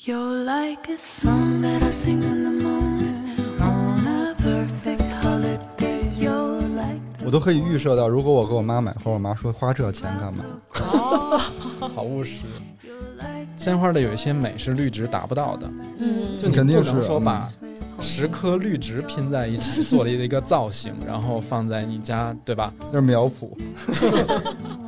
You're like a song that I sing in the morning on a perfect holiday. You're like 我都可以预设到，如果我给我妈买花，我妈说花这钱干嘛？哦，好务实。鲜花的有一些美是绿植达不到的，嗯，就你肯定不能是嗯说把十颗绿植拼在一起做了一个造型，然后放在你家，对吧？那是苗圃。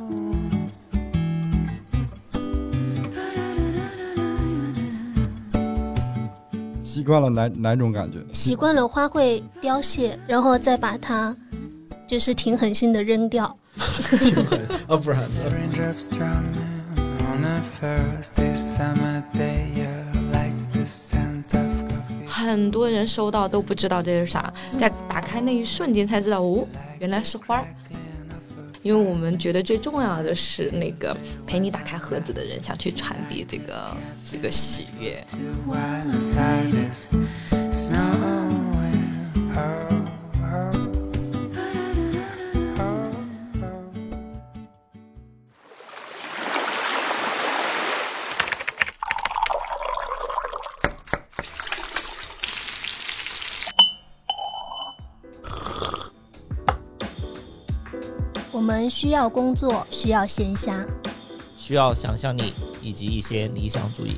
习惯了哪哪种感觉？习惯了花会凋谢，然后再把它就是挺狠心的扔掉。啊，不然呢？很多人收到都不知道这是啥，在打开那一瞬间才知道，哦，原来是花儿。因为我们觉得最重要的是那个陪你打开盒子的人想去传递这个这个喜悦。们需要工作，需要闲暇，需要想象力以及一些理想主义。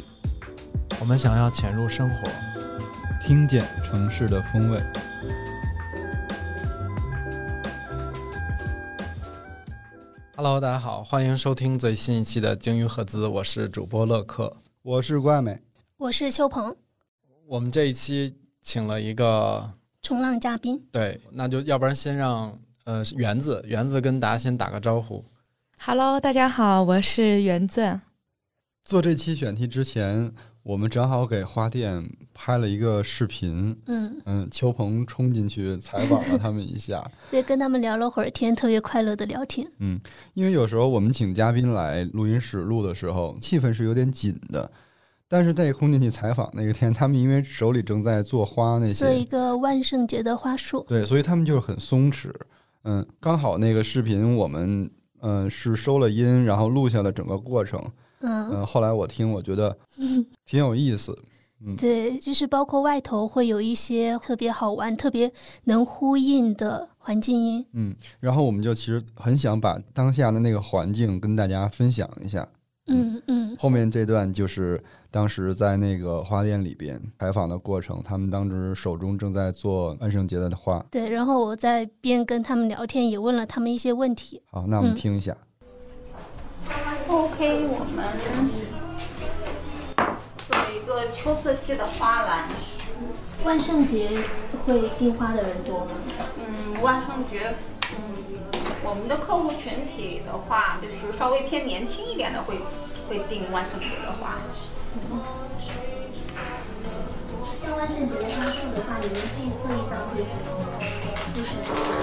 我们想要潜入生活，听见城市的风味。Hello，大家好，欢迎收听最新一期的鲸鱼赫兹，我是主播乐克。我是怪美，我是秋鹏，我们这一期请了一个，冲浪嘉宾。对，那就要不然先让呃园子园子跟大家先打个招呼。Hello，大家好，我是园子。做这期选题之前，我们正好给花店拍了一个视频。嗯，嗯，邱鹏冲进去采访了他们一下。对，跟他们聊了会儿天，特别快乐的聊天。嗯，因为有时候我们请嘉宾来录音室录的时候，气氛是有点紧的。但是在空进去采访那个天，他们因为手里正在做花那些做一，个万圣节的花束。对，所以他们就是很松弛。嗯，刚好那个视频我们嗯、呃是收了音，然后录下了整个过程。嗯，嗯、后来我听，我觉得 挺有意思。嗯对，就是包括外头会有一些特别好玩、特别能呼应的环境音。嗯，然后我们就其实很想把当下的那个环境跟大家分享一下。嗯嗯，后面这段就是当时在那个花店里边采访的过程，他们当时手中正在做万圣节的花。对。然后我在边跟他们聊天，也问了他们一些问题。好，那我们嗯听一下。OK，我们做一个秋色系的花篮。万圣节会订花的人多吗？嗯，万圣节，嗯，我们的客户群体的话，就是稍微偏年轻一点的会会订万圣节的花。像万圣节的花束的话，你们配色一般会怎么就是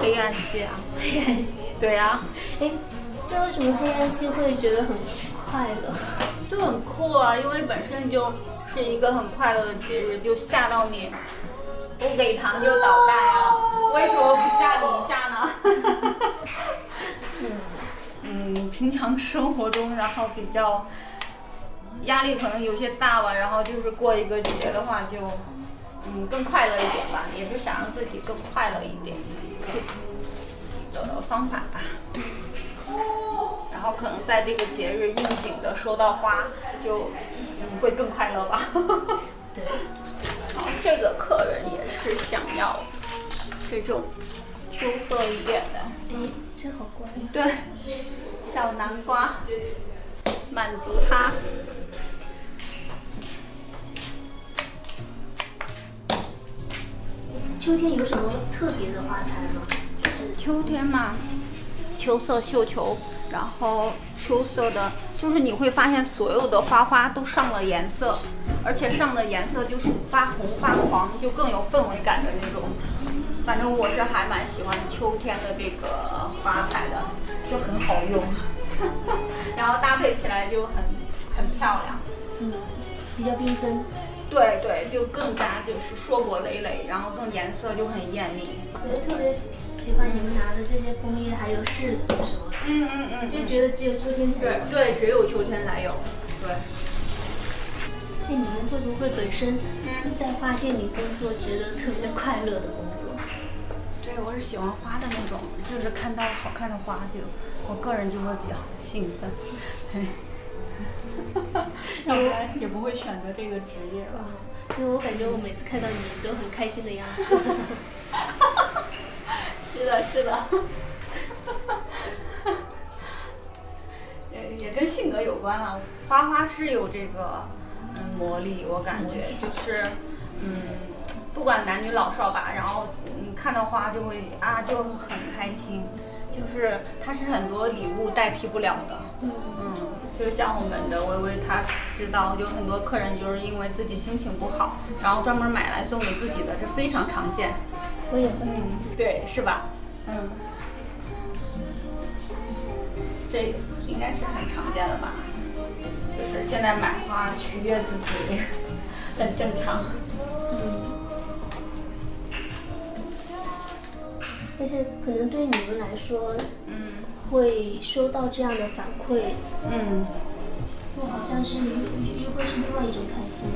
黑暗系啊，黑暗系。对啊，哎，那为什么黑暗系会觉得很快乐？就很酷啊，因为本身就是一个很快乐的节日，就吓到你不给糖就捣蛋啊，为什么不吓你一下呢？嗯，平常生活中，然后比较压力可能有些大吧，然后就是过一个节的话就，嗯更快乐一点吧，也是想让自己更快乐一点的方法吧。然后可能在这个节日应景的收到花，就嗯会更快乐吧。对。然后这个客人也是想要这种秋色一点的，哎，这好乖呀。对，小南瓜，满足他。秋天有什么特别的花材吗？就是秋天嘛，秋色绣球，然后秋色的，就是你会发现所有的花花都上了颜色，而且上的颜色就是发红发黄，就更有氛围感的那种。反正我是还蛮喜欢秋天的这个花材的，就很好用，然后搭配起来就很很漂亮。嗯，比较缤纷。对对，就更加就是硕果累累，然后更颜色就很艳丽。我就特别喜喜欢你们拿的这些枫叶，还有柿子什么的，嗯嗯嗯，就觉得只有秋天才有对。对，只有秋天才有。对。哎，你们会不会本身在花店里工作，觉得特别快乐的工作？对，我是喜欢花的那种，就是看到好看的花就，我个人就会比较兴奋，嘿，要不然也不会选择这个职业了。因为我感觉我每次看到你都很开心的样子。是的，是的。也也跟性格有关了。花花是有这个嗯魔力，我感觉就是嗯，不管男女老少吧，然后嗯看到花就会啊就很开心，就是它是很多礼物代替不了的。嗯，就是像我们的微微，她知道，就很多客人就是因为自己心情不好，然后专门买来送给自己的，这非常常见。我也会。嗯，对，是吧？嗯，这应该是很常见的吧？就是现在买花取悦自己，很正常。嗯但是可能对你们来说，嗯会收到这样的反馈，嗯就好像是又又会是另外一种开心。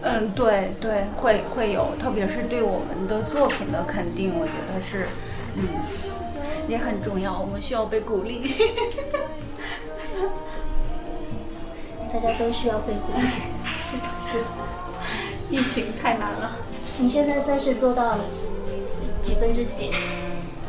嗯，对对，会会有，特别是对我们的作品的肯定，我觉得是，嗯，也很重要。我们需要被鼓励。大家都需要被鼓励。是的，是的。疫情太难了。你现在算是做到几分之几？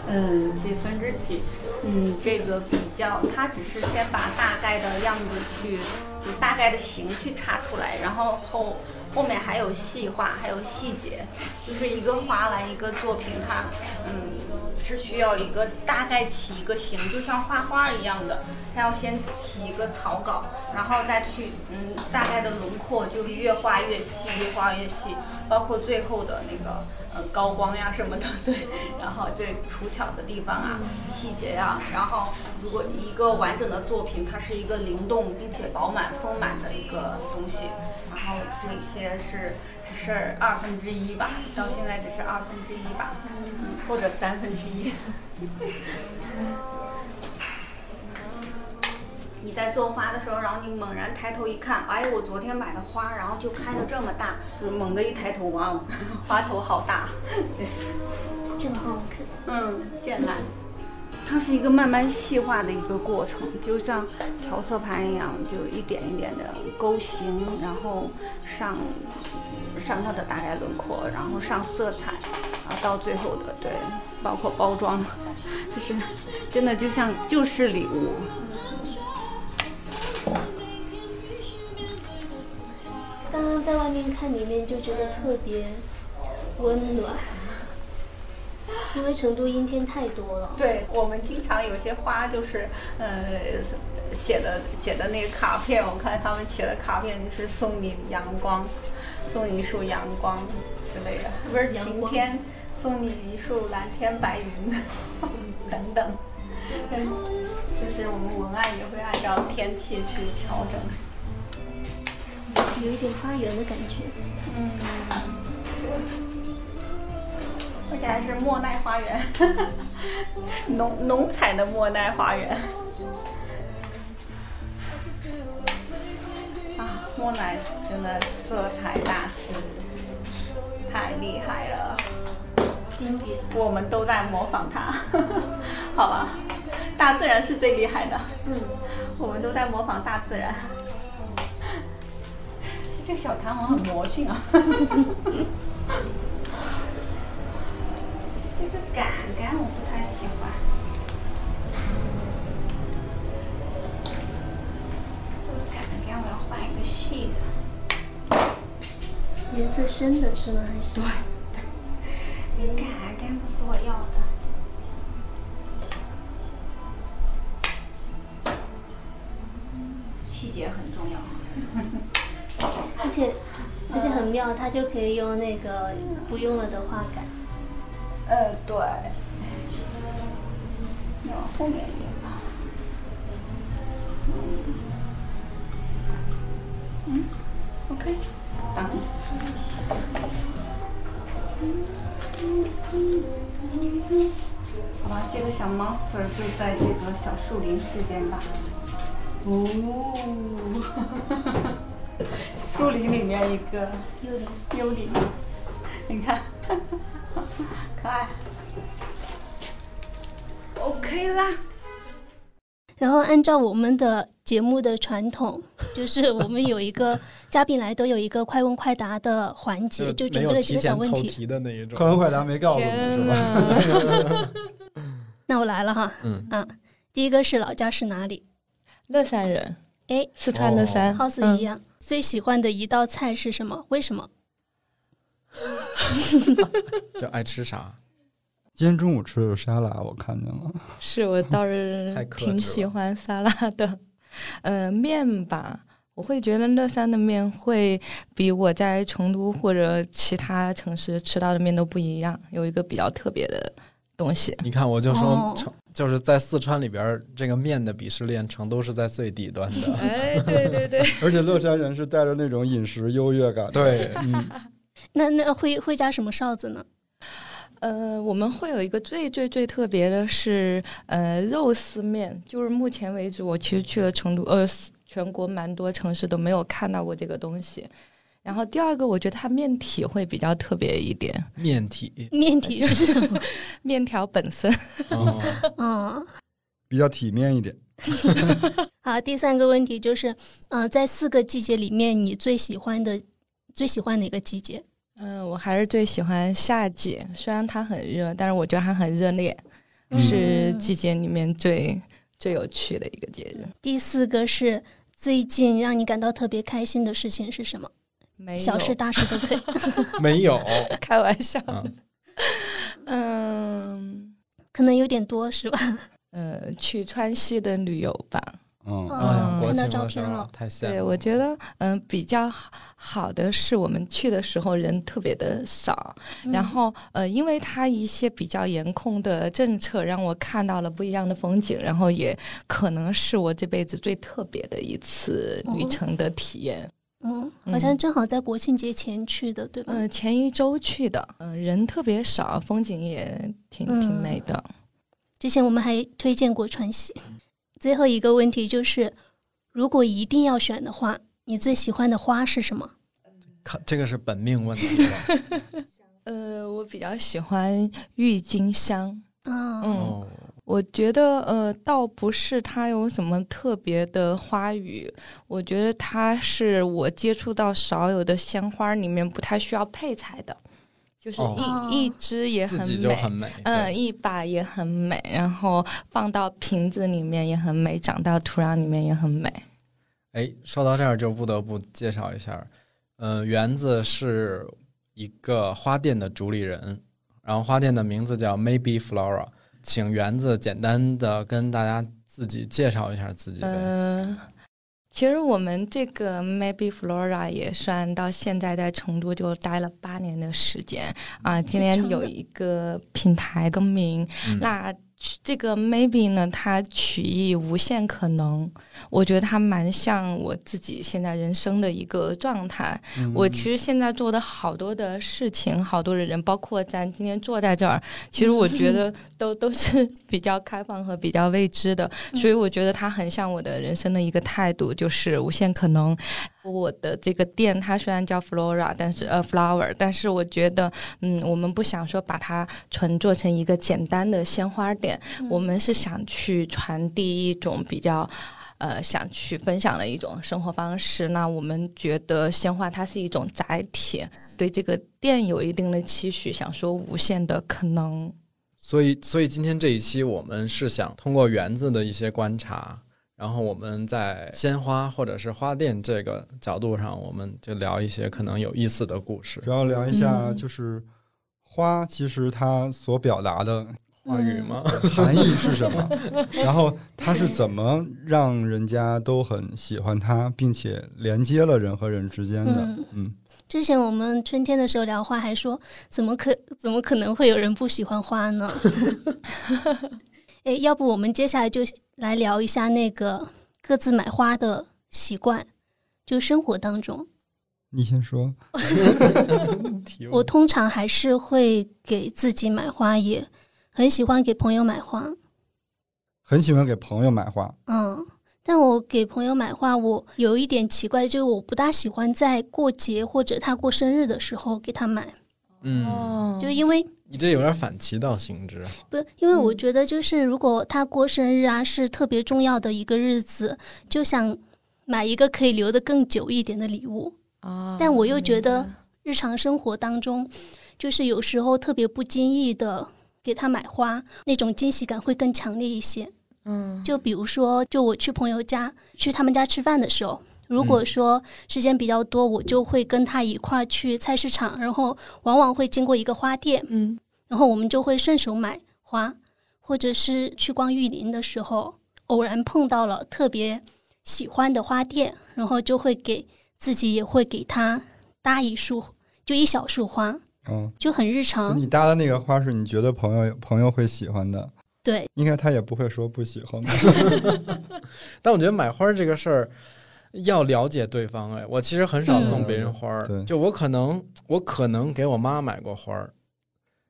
嗯，几分之几？嗯，这个比较，它只是先把大概的样子去，就大概的形去插出来，然后后后面还有细化，还有细节，就是一个花篮一个作品，它嗯是需要一个大概起一个形，就像画画一样的，它要先起一个草稿，然后再去嗯大概的轮廓，就是越画越细，越画越细，包括最后的那个。呃高光呀什么的，对，然后对出挑的地方啊，细节呀，然后如果一个完整的作品，它是一个灵动并且饱满丰满的一个东西，然后这些是只是二分之一吧，到现在只是二分之一吧，或者三分之一。你在做花的时候，然后你猛然抬头一看，哎，我昨天买的花，然后就开的这么大，就是猛地一抬头，哇哦，花头好大，对，这么好看。嗯，剑兰，它是一个慢慢细化的一个过程，就像调色盘一样，就一点一点的勾形，然后上上它的大概轮廓，然后上色彩，然后到最后的对，包括包装，就是真的就像就是礼物。刚刚在外面看里面就觉得特别温暖，因为成都阴天太多了。对我们经常有些花就是，呃，写的写的那个卡片，我看他们写的卡片就是送你阳光，送你一束阳光之类的，不是晴天，送你一束蓝天白云 等等。嗯，就是我们文案也会按照天气去调整。有一点花园的感觉。嗯，而且还是莫奈花园，浓浓彩的莫奈花园。啊，莫奈真的色彩大师，太厉害了，经典。我们都在模仿他，好吧？大自然是最厉害的，嗯，我们都在模仿大自然。这个小弹簧很魔性啊！这个杆杆我不太喜欢，这个杆杆我要换一个细的。颜色深的是吗？还是？对，对，杆杆不是我要的。细节很重要。而且而且很妙，它就可以用那个不用了的画杆。呃，对。你往后面一点吧。嗯，OK，等。好吧，这个小 monster 就在这个小树林这边吧。哦，树林里面一个幽灵。幽灵，你看，可爱。OK 啦，然后按照我们的节目的传统，就是我们有一个嘉宾来都有一个快问快答的环节，就准备了几个小问题。题的那一种。快问快答没告诉你天是吧？那我来了哈，嗯啊，第一个是老家是哪里？乐山人，哎，四川乐山，好似嗯一样。最喜欢的一道菜是什么？为什么？就爱吃啥？今天中午吃的沙拉，我看见了。是我倒是 挺喜欢沙拉的。呃，面吧，我会觉得乐山的面会比我在成都或者其他城市吃到的面都不一样，有一个比较特别的东西。你看，我就说哦成、就是在四川里边，这个面的鄙视链，成都是在最底端的。哎，对对对，而且乐山人是带着那种饮食优越感。对，嗯，那那会会加什么哨子呢？呃，我们会有一个最最最特别的是，呃，肉丝面，就是目前为止我其实去了成都，呃，全国蛮多城市都没有看到过这个东西。然后第二个，我觉得它面体会比较特别一点，面体。面体就是什么？面条本身。哦，啊、比较体面一点。好，第三个问题就是，嗯、在四个季节里面，你最喜欢的最喜欢哪个季节？嗯、我还是最喜欢夏季，虽然它很热，但是我觉得它很热烈，嗯是季节里面最最有趣的一个节日。第四个是最近让你感到特别开心的事情是什么？没有小事大事都可以，没有。开玩笑。嗯可能有点多是吧？呃，去川西的旅游吧。嗯，看到照片了。太羡慕了。对，我觉得嗯、比较好好的是我们去的时候人特别的少，嗯然后呃，因为它一些比较严控的政策，让我看到了不一样的风景，然后也可能是我这辈子最特别的一次旅哦程的体验。嗯，好像正好在国庆节前去的，对吧？嗯、前一周去的，嗯、人特别少，风景也挺嗯挺美的。之前我们还推荐过川西。最后一个问题就是，如果一定要选的话，你最喜欢的花是什么？看这个是本命问题。呃，我比较喜欢郁金香。啊，嗯，哦，我觉得呃，倒不是它有什么特别的花语，我觉得它是我接触到少有的鲜花里面不太需要配菜的，就是一、哦一支也很美。很美。嗯，一把也很美，然后放到瓶子里面也很美，长到土壤里面也很美。哎，说到这儿就不得不介绍一下，呃，园子是一个花店的主理人，然后花店的名字叫 Maybe Flora，请园子简单的跟大家自己介绍一下自己呗。嗯、其实我们这个 Maybe Flora 也算到现在在成都就待了八年的时间啊。今年有一个品牌更名，嗯那这个 maybe 呢，它取意无限可能，我觉得它蛮像我自己现在人生的一个状态。嗯我其实现在做的好多的事情，好多的人，包括咱今天坐在这儿，其实我觉得都都是比较开放和比较未知的，所以我觉得它很像我的人生的一个态度，就是无限可能。我的这个店它虽然叫 Flora，但是呃 flower，但是我觉得，嗯，我们不想说把它纯做成一个简单的鲜花店，我们是想去传递一种比较。呃，想去分享的一种生活方式。那我们觉得鲜花它是一种载体，对这个店有一定的期许，想说无限的可能。所以，所以今天这一期我们是想通过园子的一些观察，然后我们在鲜花或者是花店这个角度上，我们就聊一些可能有意思的故事主。要聊一下嗯就是花，其实它所表达的话语吗？含义是什么，然后它是怎么让人家都很喜欢它，并且连接了人和人之间的嗯。嗯，之前我们春天的时候聊花，还说怎么可怎么可能会有人不喜欢花呢？哎，要不我们接下来就来聊一下那个各自买花的习惯，就生活当中，你先说。我通常还是会给自己买花，也很喜欢给朋友买花。很喜欢给朋友买花，嗯，但我给朋友买花，我有一点奇怪，就是我不大喜欢在过节或者他过生日的时候给他买，嗯，哦就因为你这有点反其道行之。不是因为我觉得就是如果他过生日啊是特别重要的一个日子，就想买一个可以留的更久一点的礼物。啊但我又觉得日常生活当中，就是有时候特别不经意的给他买花，那种惊喜感会更强烈一些。嗯就比如说，就我去朋友家，去他们家吃饭的时候，如果说时间比较多，我就会跟他一块儿去菜市场，然后往往会经过一个花店，嗯然后我们就会顺手买花，或者是去逛玉林的时候，偶然碰到了特别喜欢的花店，然后就会给自己也会给他搭一束，就一小束花，嗯，就很日常。你搭的那个花是你觉得朋友朋友会喜欢的，对，应该他也不会说不喜欢吧？但我觉得买花这个事儿要了解对方。哎，我其实很少送别人花儿，对就我可能我可能给我妈买过花儿，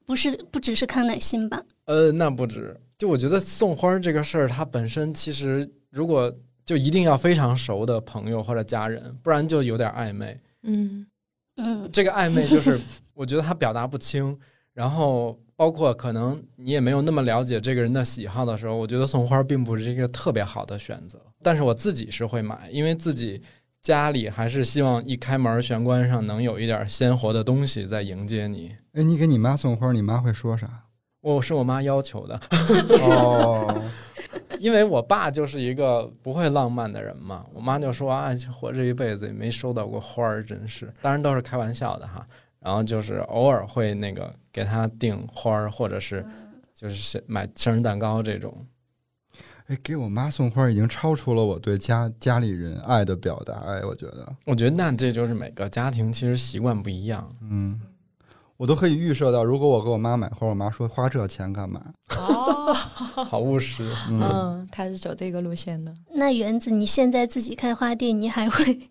不是不只是康乃馨吧？呃，那不止。就我觉得送花儿这个事儿，它本身其实如果就一定要非常熟的朋友或者家人，不然就有点暧昧。嗯嗯，这个暧昧就是 我觉得他表达不清，然后包括可能你也没有那么了解这个人的喜好的时候，我觉得送花并不是一个特别好的选择。但是我自己是会买，因为自己家里还是希望一开门玄关上能有一点鲜活的东西在迎接你。哎，你给你妈送花，你妈会说啥？我是我妈要求的，哦，因为我爸就是一个不会浪漫的人嘛，我妈就说啊，活这一辈子也没收到过花儿，真是，当然都是开玩笑的哈。然后就是偶尔会那个给他订花儿，或者是就是买生日蛋糕这种。哎，给我妈送花已经超出了我对家家里人爱的表达。哎，我觉得，我觉得那这就是每个家庭其实习惯不一样。嗯，我都可以预设到，如果我给我妈买花，我妈说花这钱干嘛？哦，好务实，嗯，嗯，他是走这个路线的。那园子，你现在自己开花店，你还会进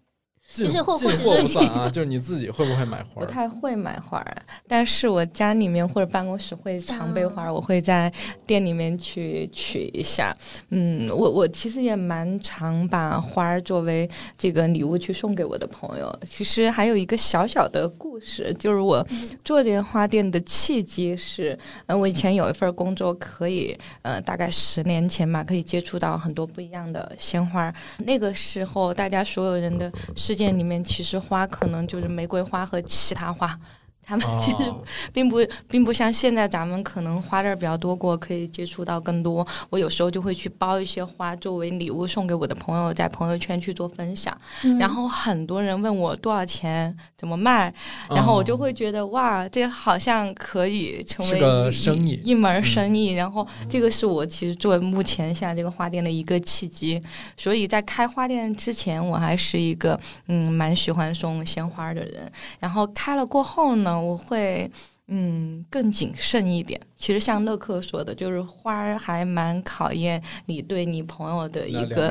就是或进货或者说不算啊，就是你自己会不会买花不？太会买花儿，但是我家里面或者办公室会常备花儿，我会在店里面去取一下。嗯，我我其实也蛮常把花儿作为这个礼物去送给我的朋友。其实还有一个小小的故事，就是我做这个花店的契机是，呃，我以前有一份工作，可以呃大概十年前吧，可以接触到很多不一样的鲜花。那个时候，大家所有人的世界里面，其实花可能就是玫瑰花和其他花。他们其实哦并不并不像现在咱们可能花链儿比较多过，可以接触到更多。我有时候就会去包一些花作为礼物送给我的朋友，在朋友圈去做分享。嗯然后很多人问我多少钱，怎么卖，然后我就会觉得哇，这好像可以成为是个一生意一一门生意。然后这个是我其实做目前现在这个花店的一个契机。所以在开花店之前，我还是一个嗯蛮喜欢送鲜花的人。然后开了过后呢，我会。嗯，更谨慎一点。其实像乐克说的，就是花儿还蛮考验你对你朋友的一个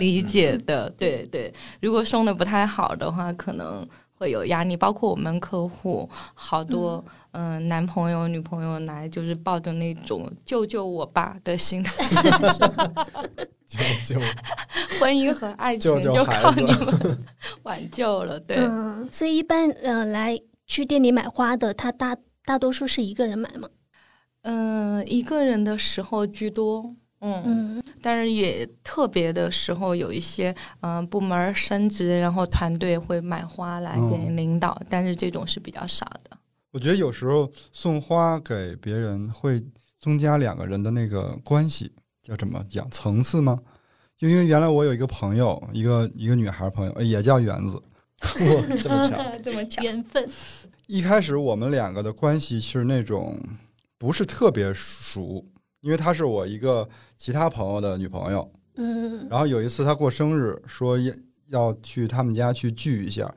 理嗯解的。对对，如果送的不太好的话，可能会有压力。包括我们客户，好多嗯、男朋友、女朋友来，就是抱着那种救救我吧的心态，就就婚姻和爱情救救就靠你们 挽救了。对，嗯，所以一般呃来去店里买花的，他大大多数是一个人买吗。嗯、一个人的时候居多。嗯，嗯但是也特别的时候，有一些嗯、呃部门儿升职，然后团队会买花来给嗯领导，但是这种是比较少的。我觉得有时候送花给别人会增加两个人的那个关系，叫怎么讲层次吗？就因为原来我有一个朋友，一个一个女孩朋友，呃也叫园子。哇 这么巧，这么巧，缘分。一开始我们两个的关系是那种不是特别熟，因为她是我一个其他朋友的女朋友。嗯然后有一次她过生日，说要要去他们家去聚一下，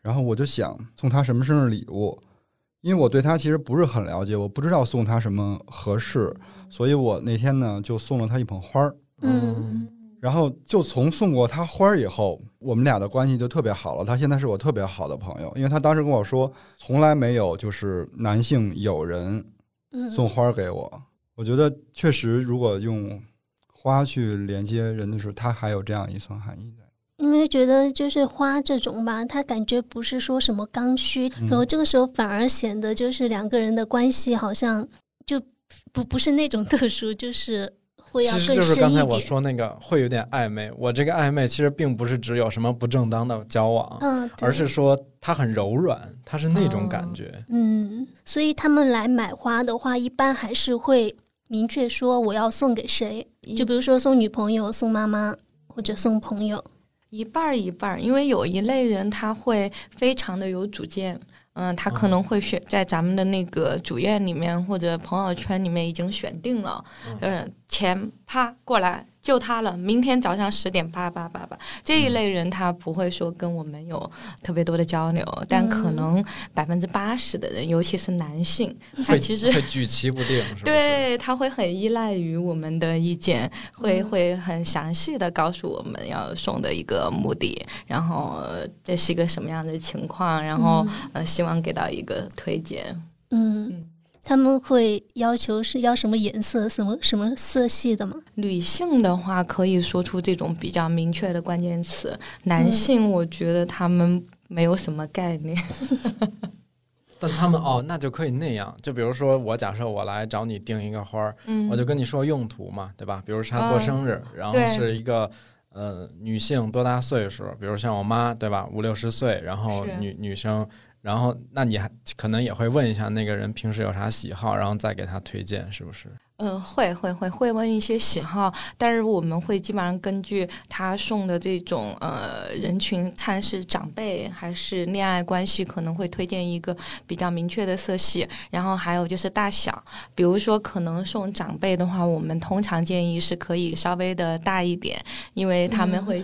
然后我就想送她什么生日礼物，因为我对她其实不是很了解，我不知道送她什么合适，所以我那天呢就送了她一捧花儿。嗯然后就从送过他花儿以后，我们俩的关系就特别好了。他现在是我特别好的朋友，因为他当时跟我说，从来没有就是男性友人嗯，送花给我。我觉得确实，如果用花去连接人的时候，它还有这样一层含义在。你们觉得就是花这种吧，他感觉不是说什么刚需，嗯然后这个时候反而显得就是两个人的关系好像就不不是那种特殊，就是会要其实就是刚才我。说那个会有点暧昧。我这个暧昧其实并不是只有什么不正当的交往，嗯，而是说它很柔软，它是那种感觉。嗯，所以他们来买花的话，一般还是会明确说我要送给谁，就比如说送女朋友、送妈妈或者送朋友。一半儿一半儿，因为有一类人他会非常的有主见，嗯，他可能会选在咱们的那个主页里面或者朋友圈里面已经选定了，嗯，钱啪过来就他了，明天早上十点八八八八，这一类人他不会说跟我们有特别多的交流，但可能百分之八十的人，尤其是男性，他会其实会举棋不定，是不是？对，他会很依赖于我们的意见，会嗯。会很详细的告诉我们要送的一个目的，然后呃这是一个什么样的情况，然后、呃希望给到一个推荐。嗯，嗯他们会要求是要什么颜色、什么什么色系的吗？女性的话可以说出这种比较明确的关键词，男性我觉得他们没有什么概念。但他们哦，那就可以那样。就比如说，我假设我来找你订一个花儿，嗯我就跟你说用途嘛，对吧？比如他过生日，然后是一个呃女性多大岁数？比如像我妈，对吧？五六十岁，然后女女生，然后那你还可能也会问一下那个人平时有啥喜好，然后再给他推荐，是不是？嗯，会会会会问一些喜好，但是我们会基本上根据他送的这种呃人群，看是长辈还是恋爱关系，可能会推荐一个比较明确的色系。然后还有就是大小，比如说可能送长辈的话，我们通常建议是可以稍微的大一点，因为他们会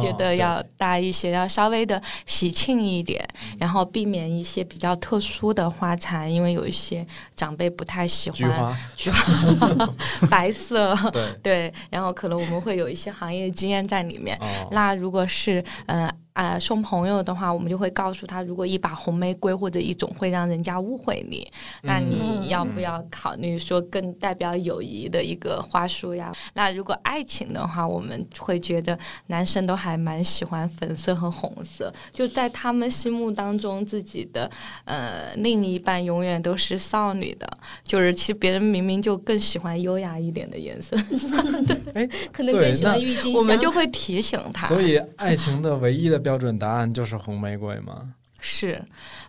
觉得要大一些，要稍微的喜庆一点，然后避免一些比较特殊的花材，因为有一些长辈不太喜欢菊花，菊花 白色，对，对，然后可能我们会有一些行业经验在里面。哦，那如果是呃啊、送朋友的话，我们就会告诉他，如果一把红玫瑰或者一种会让人家误会你，那嗯你要不要考虑说更代表友谊的一个花束呀？那如果爱情的话，我们会觉得男生都还蛮喜欢粉色和红色，就在他们心目当中，自己的呃另一半永远都是少女的，就是其实别人明明就更喜欢优雅一点的颜色，对可能对更喜欢郁金香。我们就会提醒他。所以爱情的唯一的标准答案就是红玫瑰吗？是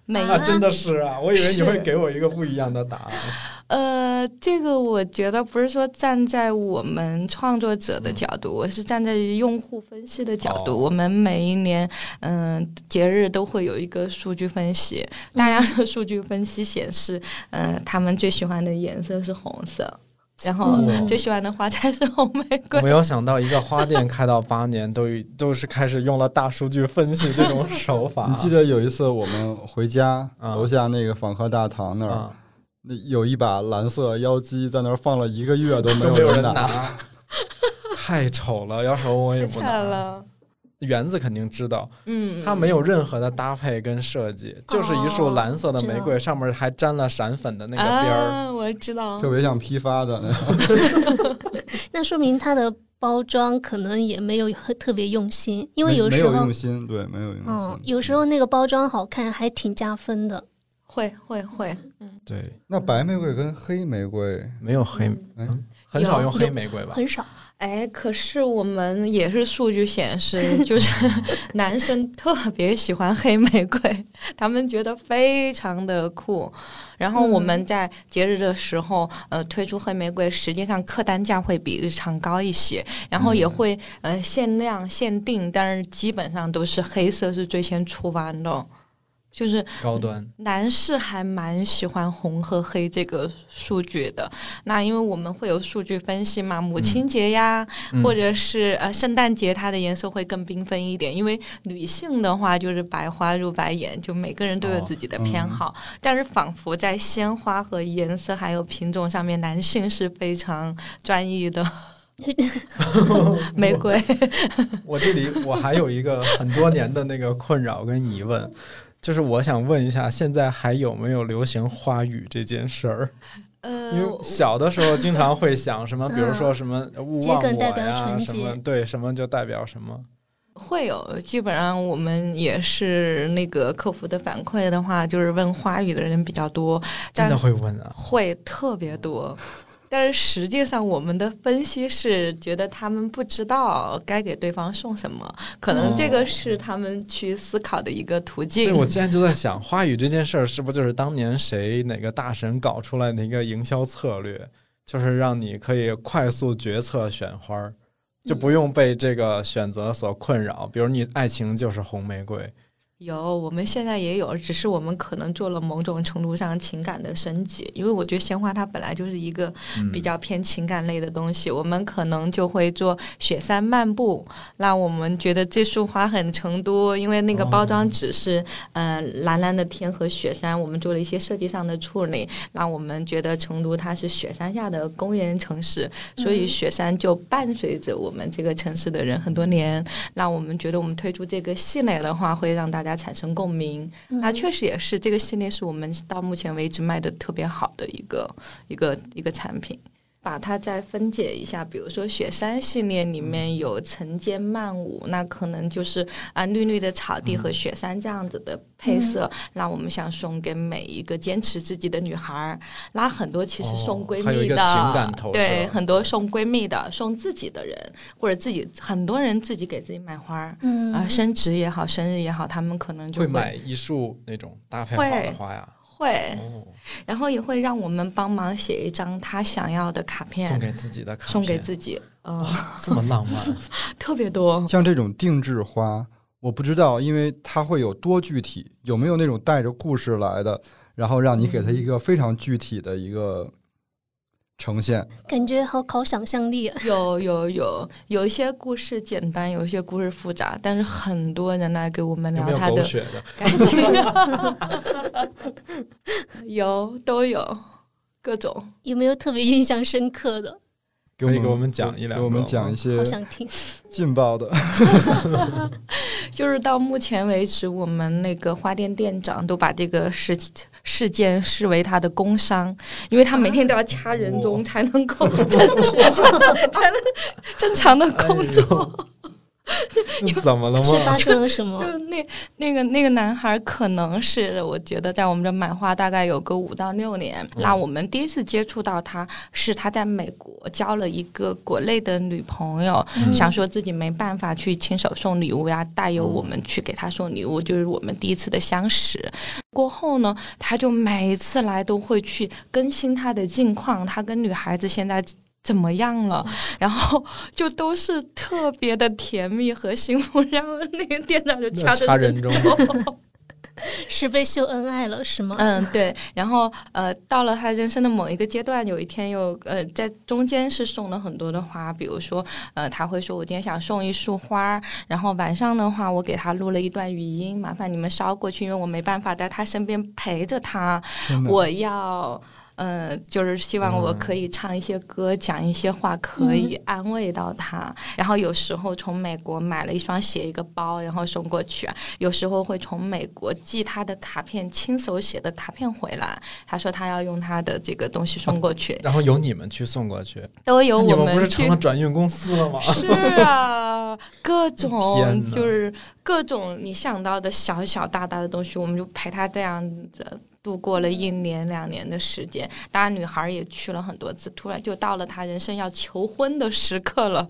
每啊啊，真的是啊！我以为你会给我一个不一样的答案。呃，这个我觉得不是说站在我们创作者的角度，我是站在用户分析的角度。哦我们每一年，嗯、节日都会有一个数据分析，大家的数据分析显示，嗯、他们最喜欢的颜色是红色，然后最喜欢的花材是红玫我瑰。没有想到一个花店开到八年，都已都是开始用了大数据分析这种 手法。你记得有一次我们回家，啊楼下那个访客大堂那儿，啊，那有一把蓝色妖姬在那儿放了一个月都没有人人拿。太丑了。要是我也不惨拿。了，园子肯定知道，嗯，它没有任何的搭配跟设计，就是一束蓝色的玫瑰，上面还沾了闪粉的那个边儿。啊，我知道。特，别像批发的。那种，那说明它的包装可能也没有特别用心，因为没没有有时候用心，对，没有用心。嗯，有时候那个包装好看还挺加分的。会会会，嗯，对，那白玫瑰跟黑玫瑰，没有黑，嗯，很少用黑玫瑰吧？很少，哎，可是我们也是数据显示，就是 男生特别喜欢黑玫瑰，他们觉得非常的酷。然后我们在节日的时候，呃，推出黑玫瑰，实际上客单价会比日常高一些，然后也会呃限量限定，但是基本上都是黑色是最先出完的。就是高端，男士还蛮喜欢红和黑这个数据的。那因为我们会有数据分析嘛，母亲节呀，嗯或者是呃圣诞节，它的颜色会更缤纷一点。因为女性的话就是白花入白眼，就每个人都有自己的偏好。但是仿佛在鲜花和颜色还有品种上面，男性是非常专一的。玫瑰，我这里我还有一个很多年的那个困扰跟疑问，就是我想问一下，现在还有没有流行花语这件事儿？呃，因为小的时候经常会想什么，比如说什么勿忘我呀，纯什么对什么就代表什么。会有，基本上我们也是那个客服的反馈的话，就是问花语的人比较多，真的会问啊，会特别多。但是实际上，我们的分析是觉得他们不知道该给对方送什么，可能这个是他们去思考的一个途径。对我现在就在想，花语这件事儿是不是就是当年谁哪个大神搞出来的一个营销策略，就是让你可以快速决策选花儿，就不用被这个选择所困扰。比如你爱情就是红玫瑰，有，我们现在也有，只是我们可能做了某种程度上情感的升级，因为我觉得鲜花它本来就是一个嗯。比较偏情感类的东西，我们可能就会做雪山漫步，让我们觉得这束花很成都，因为那个包装纸是、呃蓝蓝的天和雪山，我们做了一些设计上的处理，让我们觉得成都它是雪山下的公园城市，所以雪山就伴随着我们这个城市的人很多年，让我们觉得我们推出这个系列的话，会让大家产生共鸣。那确实也是，这个系列是我们到目前为止卖的特别好的一个一个一个产品。把它再分解一下，比如说雪山系列里面有晨间漫舞，那可能就是啊绿绿的草地和雪山这样子的配色，那我们想送给每一个坚持自己的女孩儿。那很多其实送闺蜜的，对，很多送闺蜜的，送自己的人，或者自己很多人自己给自己买花儿。嗯啊，升职也好，生日也好，他们可能就会买一束那种搭配好的花呀，会，哦，然后也会让我们帮忙写一张他想要的卡片，送给自己的卡片，送给自己，呃，这么浪漫，特别多。像这种定制花，我不知道，因为它会有多具体，有没有那种带着故事来的，然后让你给它一个非常具体的一个呈现。感觉好考想象力啊。有有有有一些故事简单，有一些故事复杂，但是很多人来给我们聊他的？感情，有都有各种。有没有特别印象深刻的？给可以给我们讲一两给我们讲一些好想听。劲爆的。就是到目前为止，我们那个花店店长都把这个事事件视为他的工伤，因为他每天都要掐人中才能够正才能正常的工作。那 怎么了是发？生了什么？就那那个那个男孩，可能是我觉得在我们这买花大概有个五到六年。那我们第一次接触到他，是他在美国交了一个国内的女朋友，想说自己没办法去亲手送礼物呀，带有我们去给他送礼物，就是我们第一次的相识。过后呢，他就每一次来都会去更新他的近况，他跟女孩子现在。怎么样了？然后就都是特别的甜蜜和幸福，然后那个店长就掐着掐人中 是被秀恩爱了是吗？嗯，对。然后呃，到了他人生的某一个阶段，有一天又呃，在中间是送了很多的花，比如说呃，他会说我今天想送一束花，然后晚上的话，我给他录了一段语音，麻烦你们捎过去，因为我没办法在他身边陪着他，我要。呃，就是希望我可以唱一些歌，讲一些话，可以安慰到他。然后有时候从美国买了一双鞋、一个包，然后送过去；有时候会从美国寄他的卡片，亲手写的卡片回来。他说他要用他的这个东西送过去，然后由你们去送过去，都由我你们不是成了转运公司了吗？是啊，各种就是各种你想到的小小大大的东西，我们就陪他这样子度过了一年两年的时间。当然，女孩也去了很多次，突然就到了她人生要求婚的时刻了。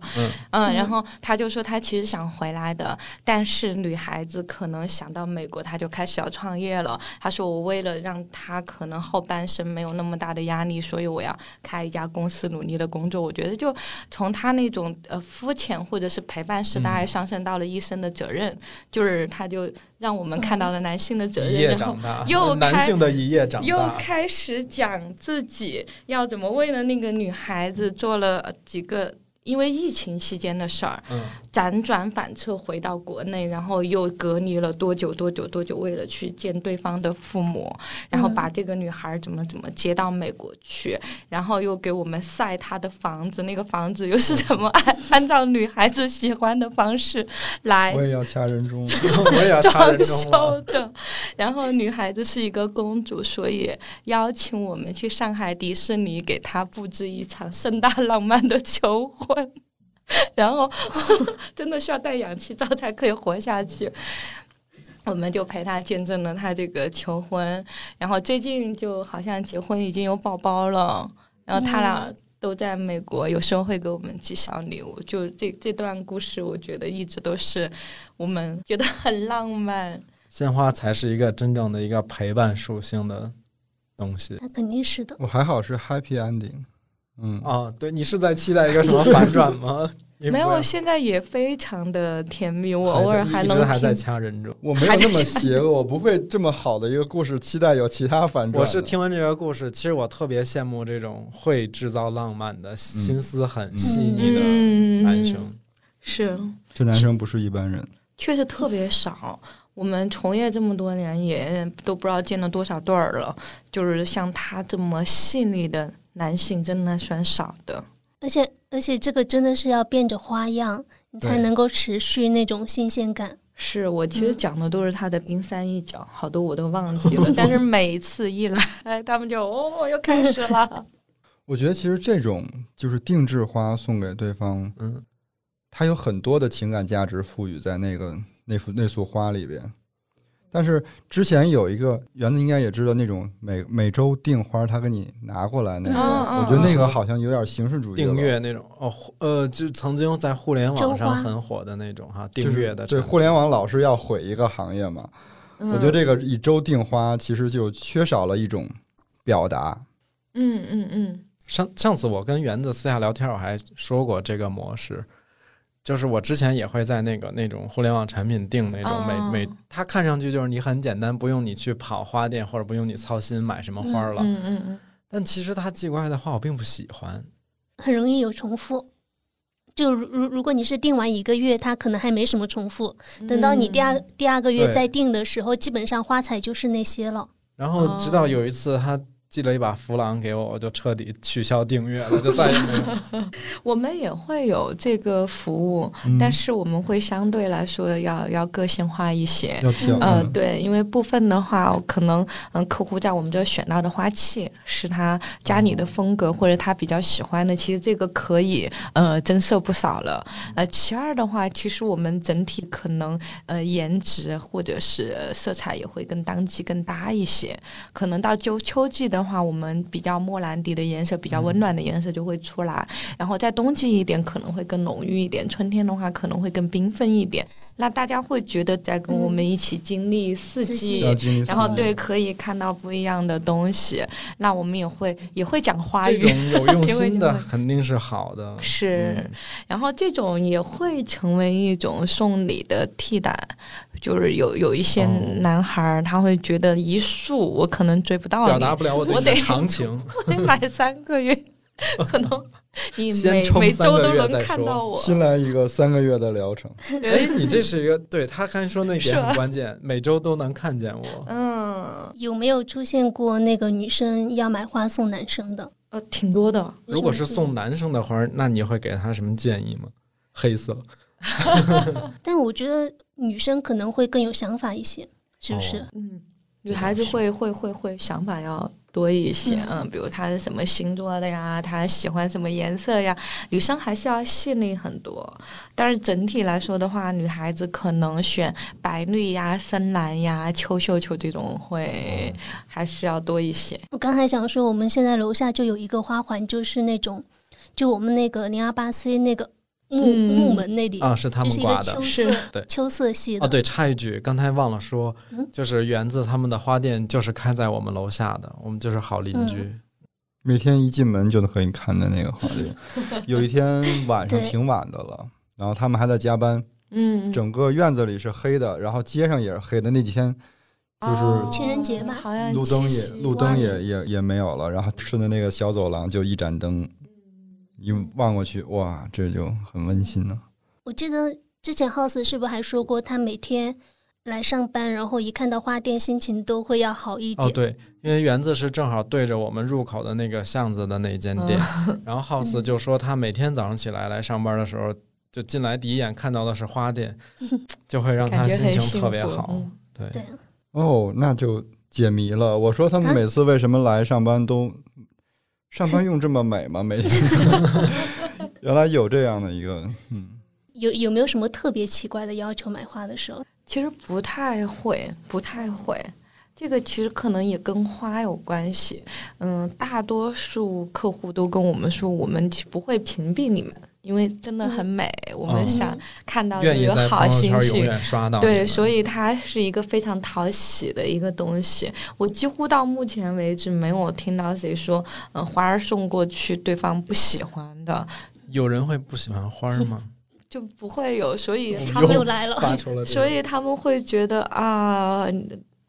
嗯然后她就说她其实想回来的，但是女孩子可能想到美国，她就开始要创业了。她说我为了让她可能后半生没有那么大的压力，所以我要开一家公司，努力的工作。我觉得就从她那种呃肤浅或者是陪伴式的爱上升到了一生的责任，就是她就让我们看到了男性的责任，一夜然后长大，又开男性的一夜长又，开始讲自己要怎么为了那个女孩子做了几个因为疫情期间的事儿，嗯，辗转反侧回到国内，然后又隔离了多久多久多久，为了去见对方的父母，然后把这个女孩怎么怎么接到美国去，然后又给我们晒她的房子，那个房子又是怎么 按按照女孩子喜欢的方式来我也要掐人中。我也要插装人中修。的。然后女孩子是一个公主，所以邀请我们去上海迪士尼给她布置一场盛大浪漫的求婚。然后 真的需要带氧气罩才可以活下去。我们就陪他见证了他这个求婚，然后最近就好像结婚已经有宝宝了，然后他俩都在美国，有时候会给我们寄小礼物。就这这段故事，我觉得一直都是我们觉得很浪漫。鲜花才是一个真正的一个陪伴属性的东西。那肯定是的。我还好是 happy ending，嗯，哦，对你是在期待一个什么反转吗？没有，现在也非常的甜蜜，我偶尔还能一直还在。掐人中。我没有那么邪恶，我不会这么好的一个故事期待有其他反转。我是听完这个故事，其实我特别羡慕这种会制造浪漫的、心思很细腻的嗯，男生。是这男生不是一般人，确实特别少。我们从业这么多年，也都不知道见了多少对儿了。就是像他这么细腻的男性，真的算少的。而且而且这个真的是要变着花样，你才能够持续那种新鲜感。是我其实嗯讲的都是他的冰山一角，好多我都忘记了。但是每次一来，他们就哦，又开始了。我觉得其实这种就是定制花送给对方，嗯，它有很多的情感价值赋予在那个那幅那束花里边。但是之前有一个园子应该也知道那种每每周订花，他给你拿过来那个，我觉得那个好像有点形式主义了订阅那种哦，呃，就曾经在互联网上很火的那种哈，订阅的对互联网老是要毁一个行业嘛。我觉得这个一周订花其实就缺少了一种表达。嗯嗯嗯。上上次我跟园子私下聊天，我还说过这个模式，就是我之前也会在那个那种互联网产品订那种每、哦每，它看上去就是你很简单，不用你去跑花店或者不用你操心买什么花了，嗯嗯嗯，但其实它寄过来的花我并不喜欢。很容易有重复。就如如如果你是订完一个月，它可能还没什么重复。等到你第二、第二个月再订的时候，基本上花材就是那些了。然后直到哦有一次他寄了一把弗朗给我，我就彻底取消订阅了，就再也没有。我们也会有这个服务，嗯但是我们会相对来说要要个性化一些。要挑，呃，嗯对，因为部分的话，可能嗯，客户在我们这儿选到的花器是他家里的风格或者他比较喜欢的，其实这个可以呃增色不少了。呃，其二的话，其实我们整体可能呃颜值或者是色彩也会跟当季更搭一些。可能到秋秋季的话，我们比较莫兰迪的颜色，比较温暖的颜色就会出来。然后在冬季一点可能会更浓郁一点，春天的话可能会更缤纷一点。那大家会觉得在跟我们一起经历四四季，然后对可以看到不一样的东西。那我们也会也会讲花这语，种有用因为心的 肯定是好的。是，嗯然后这种也会成为一种送礼的替代，就是有有一些哦男孩儿他会觉得一束我可能追不到你，表达不了我的我得长情。我得买三个月，可能你先每每周都能看到我。新来一个三个月的疗程，哎，你这是一个对他刚才说那点很 关键，每周都能看见我。嗯，有没有出现过那个女生要买花送男生的？呃，挺多的。如果是送男生的花，那你会给他什么建议吗？黑色，但我觉得女生可能会更有想法一些，是不是？哦嗯，女孩子会会会会想法要多一些，嗯嗯，比如他是什么星座的呀，他喜欢什么颜色呀，女生还是要细腻很多。但是整体来说的话，女孩子可能选白绿呀、深蓝呀、秋绣球这种会还是要多一些。我刚才想说，我们现在楼下就有一个花环，就是那种，就我们那个零二八 C 那个木、嗯木门那里，啊，是他们挂的秋。是色对秋色系的。哦，对，插一句，刚才忘了说嗯，就是园子他们的花店就是开在我们楼下的，我们就是好邻居。每天一进门就能和你看的那个花店。有一天晚上挺晚的了，然后他们还在加班，嗯，整个院子里是黑的，然后街上也是黑的。那几天就是哦情人节吧好像路灯也路灯也也也没有了，然后顺着那个小走廊就一盏灯，一望过去，哇，这就很温馨了。我记得之前 House 是不是还说过，他每天来上班，然后一看到花店，心情都会要好一点。哦，对，因为园子是正好对着我们入口的那个巷子的那间店，然后 House 就说他每天早上起来来上班的时候，就进来第一眼看到的是花店，就会让他心情特别好嗯。对，对哦，那就解谜了。我说他们啊每次为什么来上班都上班用这么美吗？每天 原来有这样的一个，嗯，有有没有什么特别奇怪的要求买花的时候？其实不太会，不太会。这个其实可能也跟花有关系。嗯，大多数客户都跟我们说，我们其不会屏蔽你们，因为真的很美，我们嗯想看到愿意这个好心情。对，所以它是一个非常讨喜的一个东西。我几乎到目前为止没有听到谁说，嗯、花儿送过去对方不喜欢的，有人会不喜欢花儿吗？就不会有。所以他们又来了，所以他们会觉得啊，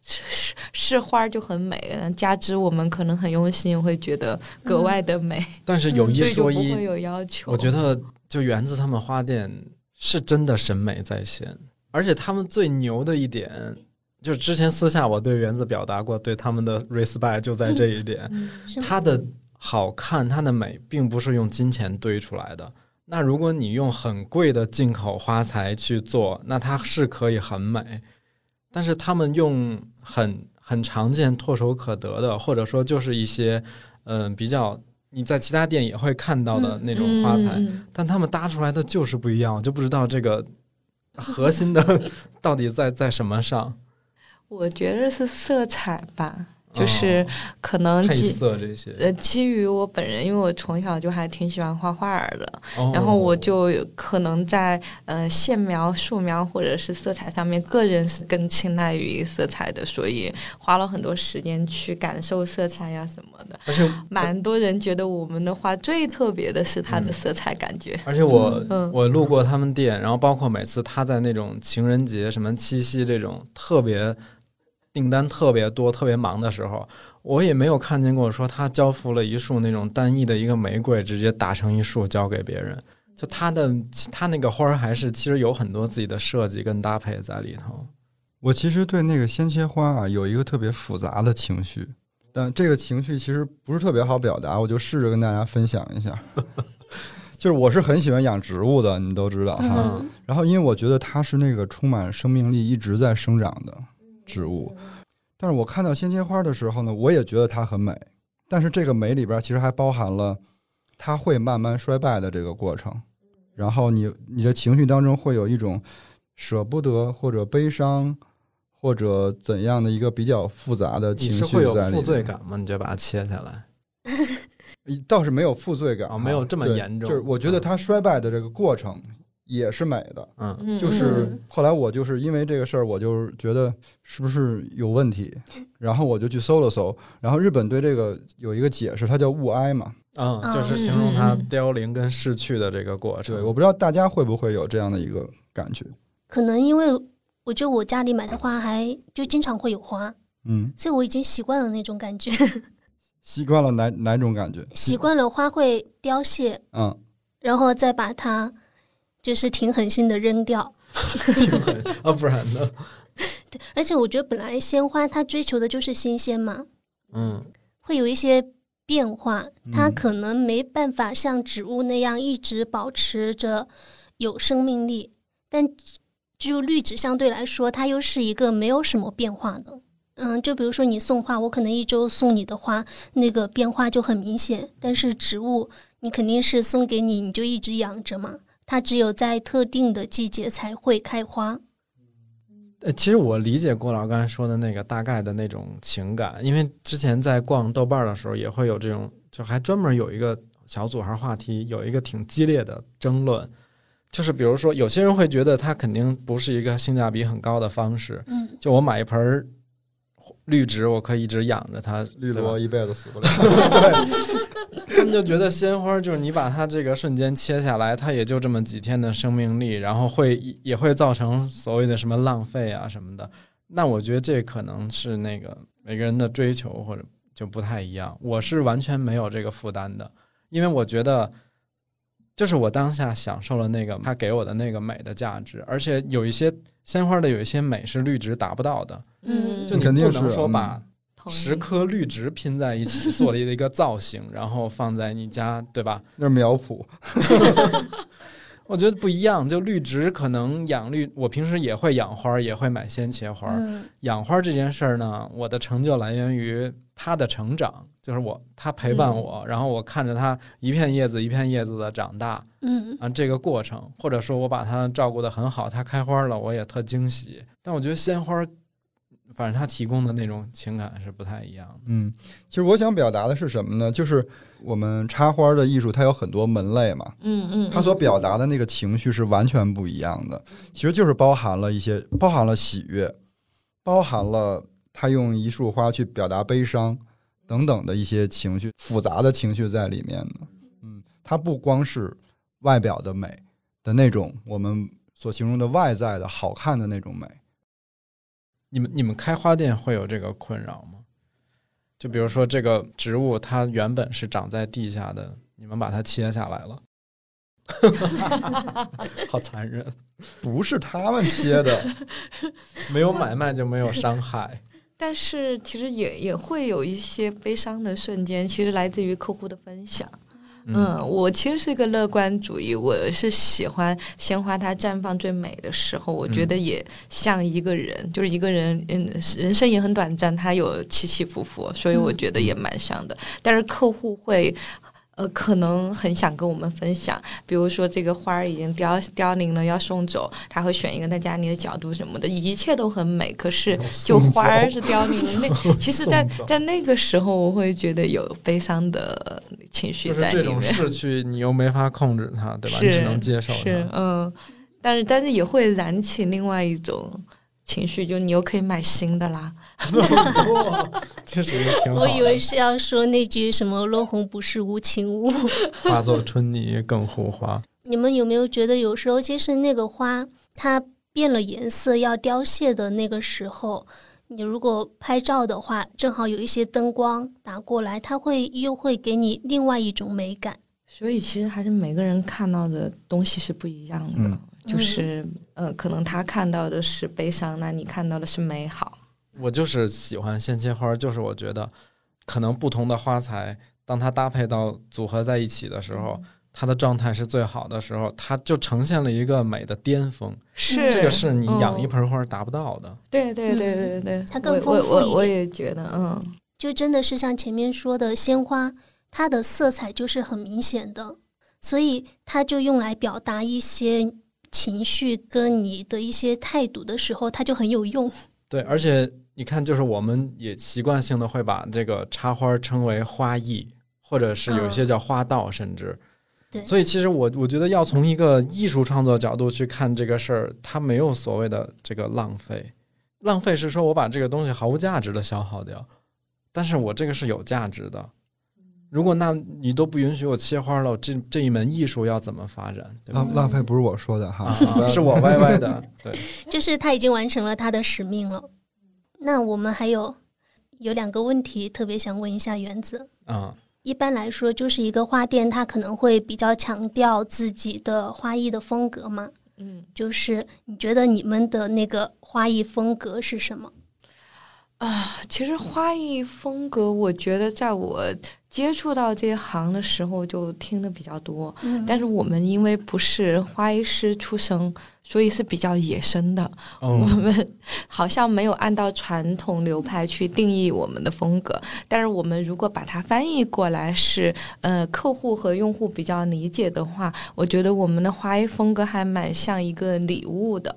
是是花就很美，加之我们可能很用心，会觉得格外的美，但是有一说一，会有要求。我觉得就园子他们花店是真的审美在线，而且他们最牛的一点，就是之前私下我对园子表达过对他们的 respect 就在这一点，嗯它的好看，它的美，并不是用金钱堆出来的。那如果你用很贵的进口花材去做，那它是可以很美，但是他们用很很常见、唾手可得的，或者说就是一些嗯、比较你在其他店也会看到的那种花材，但他们搭出来的就是不一样，我就不知道这个核心的 到底在在什么上，我觉得是色彩吧，就是哦可能基。色这些，呃，基于我本人，因为我从小就还挺喜欢画画儿的，哦然后我就可能在呃线描、素描或者是色彩上面，个人是更青睐于色彩的，所以花了很多时间去感受色彩呀什么的。而且蛮多人觉得我们的画最特别的是它的嗯色彩感觉。而且我、嗯我路过他们店，然后包括每次他在那种情人节、什么七夕这种特别订单特别多、特别忙的时候，我也没有看见过说他交付了一束那种单一的一个玫瑰，直接打成一束交给别人。就他的他那个花儿还是其实有很多自己的设计跟搭配在里头。我其实对那个鲜切花啊有一个特别复杂的情绪，但这个情绪其实不是特别好表达，我就试着跟大家分享一下。就是我是很喜欢养植物的，你都知道哈。嗯然后因为我觉得它是那个充满生命力、一直在生长的植物，但是我看到鲜切花的时候呢，我也觉得它很美，但是这个美里边其实还包含了它会慢慢衰败的这个过程，然后你你的情绪当中会有一种舍不得或者悲伤。或者怎样的一个比较复杂的情绪是会有在里面负罪，感吗？你就把它切下来。倒是没有负罪感哦没有这么严重就是我觉得它衰败的这个过程也是美的，嗯，嗯，就是嗯后来我就是因为这个事儿，我就觉得是不是有问题，然后我就去搜了搜，然后日本对这个有一个解释，它叫物哀嘛。嗯，嗯就是形容它凋零跟逝去的这个过程。对，我不知道大家会不会有这样的一个感觉。可能因为我觉得我家里买的花还就经常会有花，嗯，所以我已经习惯了那种感觉，习惯了哪哪种感觉？习惯了花会凋谢，嗯，然后再把它就是挺狠心的扔掉。挺狠啊，不然呢？对而且我觉得本来鲜花它追求的就是新鲜嘛，嗯，会有一些变化，它嗯可能没办法像植物那样一直保持着有生命力，但就绿植相对来说，它又是一个没有什么变化的。嗯，就比如说你送花，我可能一周送你的花，那个变化就很明显。但是植物，你肯定是送给你，你就一直养着嘛，它只有在特定的季节才会开花。呃，其实我理解郭老刚才说的那个大概的那种情感，因为之前在逛豆瓣儿的时候，也会有这种，就还专门有一个小组还是话题，有一个挺激烈的争论。就是比如说，有些人会觉得它肯定不是一个性价比很高的方式。嗯，就我买一盆儿绿植，我可以一直养着它，绿萝一辈子死不了。他们就觉得鲜花就是你把它这个瞬间切下来，它也就这么几天的生命力，然后会也会造成所谓的什么浪费啊什么的。那我觉得这可能是那个每个人的追求或者就不太一样。我是完全没有这个负担的，因为我觉得就是我当下享受了那个它给我的那个美的价值，而且有一些鲜花的有一些美是绿植达不到的，嗯就你肯定不能说把十颗绿植拼在一起做了一个造型，然后放在你家，对吧？那是苗圃，我觉得不一样，就绿植可能养绿，我平时也会养花，也会买鲜切花。嗯养花这件事儿呢，我的成就来源于它的成长，就是我他陪伴我，然后我看着它一片叶子一片叶子的长大嗯啊，这个过程，或者说我把它照顾得很好，它开花了，我也特惊喜。但我觉得鲜花，反正它提供的那种情感是不太一样的。嗯，其实我想表达的是什么呢？就是我们插花的艺术，它有很多门类嘛，嗯嗯，它所表达的那个情绪是完全不一样的。其实就是包含了一些，包含了喜悦，包含了他用一束花去表达悲伤等等的一些情绪，复杂的情绪在里面的。嗯，它不光是外表的美的那种我们所形容的外在的好看的那种美。你们你们开花店会有这个困扰吗？就比如说这个植物，它原本是长在地下的，你们把它切下来了，好残忍！不是他们切的，没有买卖就没有伤害。但是其实也也会有一些悲伤的瞬间，其实来自于客户的分享。嗯，我其实是一个乐观主义，我是喜欢鲜花它绽放最美的时候。我觉得也像一个人，就是一个人，嗯，人生也很短暂，它有起起伏伏，所以我觉得也蛮像的。但是客户会。呃，可能很想跟我们分享，比如说这个花儿已经凋凋零了，要送走，他会选一个在家里的角度什么的，一切都很美。可是就花儿是凋零了，那 其实在，在那个时候，我会觉得有悲伤的情绪就是这种在里面。逝去，你又没法控制它，对吧？是你只能接受是。嗯，但是但是也会燃起另外一种情绪，就你又可以买新的啦。这是一个挺好的。我以为是要说那句什么“落红不是无情物化作春泥更护花。”。你们有没有觉得有时候其实那个花它变了颜色要凋谢的那个时候，你如果拍照的话，正好有一些灯光打过来，它会又会给你另外一种美感。所以其实还是每个人看到的东西是不一样的，嗯就是呃，可能他看到的是悲伤，那你看到的是美好。我就是喜欢鲜切花，就是我觉得可能不同的花材，当它搭配到组合在一起的时候，它的状态是最好的时候，它就呈现了一个美的巅峰。是这个是你养一嗯盆花达不到的。对对对对对，它更丰富一我我我也觉得，嗯，就真的是像前面说的，鲜花它的色彩就是很明显的，所以它就用来表达一些情绪跟你的一些态度的时候，它就很有用。对，而且你看，就是我们也习惯性的会把这个插花称为花艺，或者是有一些叫花道，甚至。对所以其实我我觉得要从一个艺术创作角度去看这个事儿，它没有所谓的这个浪费。浪费是说我把这个东西毫无价值的消耗掉，但是我这个是有价值的。如果那你都不允许我切花了，这这一门艺术要怎么发展？对吧？浪浪费不是我说的哈，啊，是我歪歪的，对。就是他已经完成了他的使命了。那我们还有有两个问题特别想问一下原子。啊，一般来说，就是一个花店，它可能会比较强调自己的花艺的风格嘛。嗯就是你觉得你们的那个花艺风格是什么？啊，其实花艺风格，我觉得在我接触到这一行的时候就听的比较多，嗯但是我们因为不是花艺师出身，所以是比较野生的。我哦，们 好像没有按照传统流派去定义我们的风格，但是我们如果把它翻译过来是呃客户和用户比较理解的话，我觉得我们的花艺风格还蛮像一个礼物的。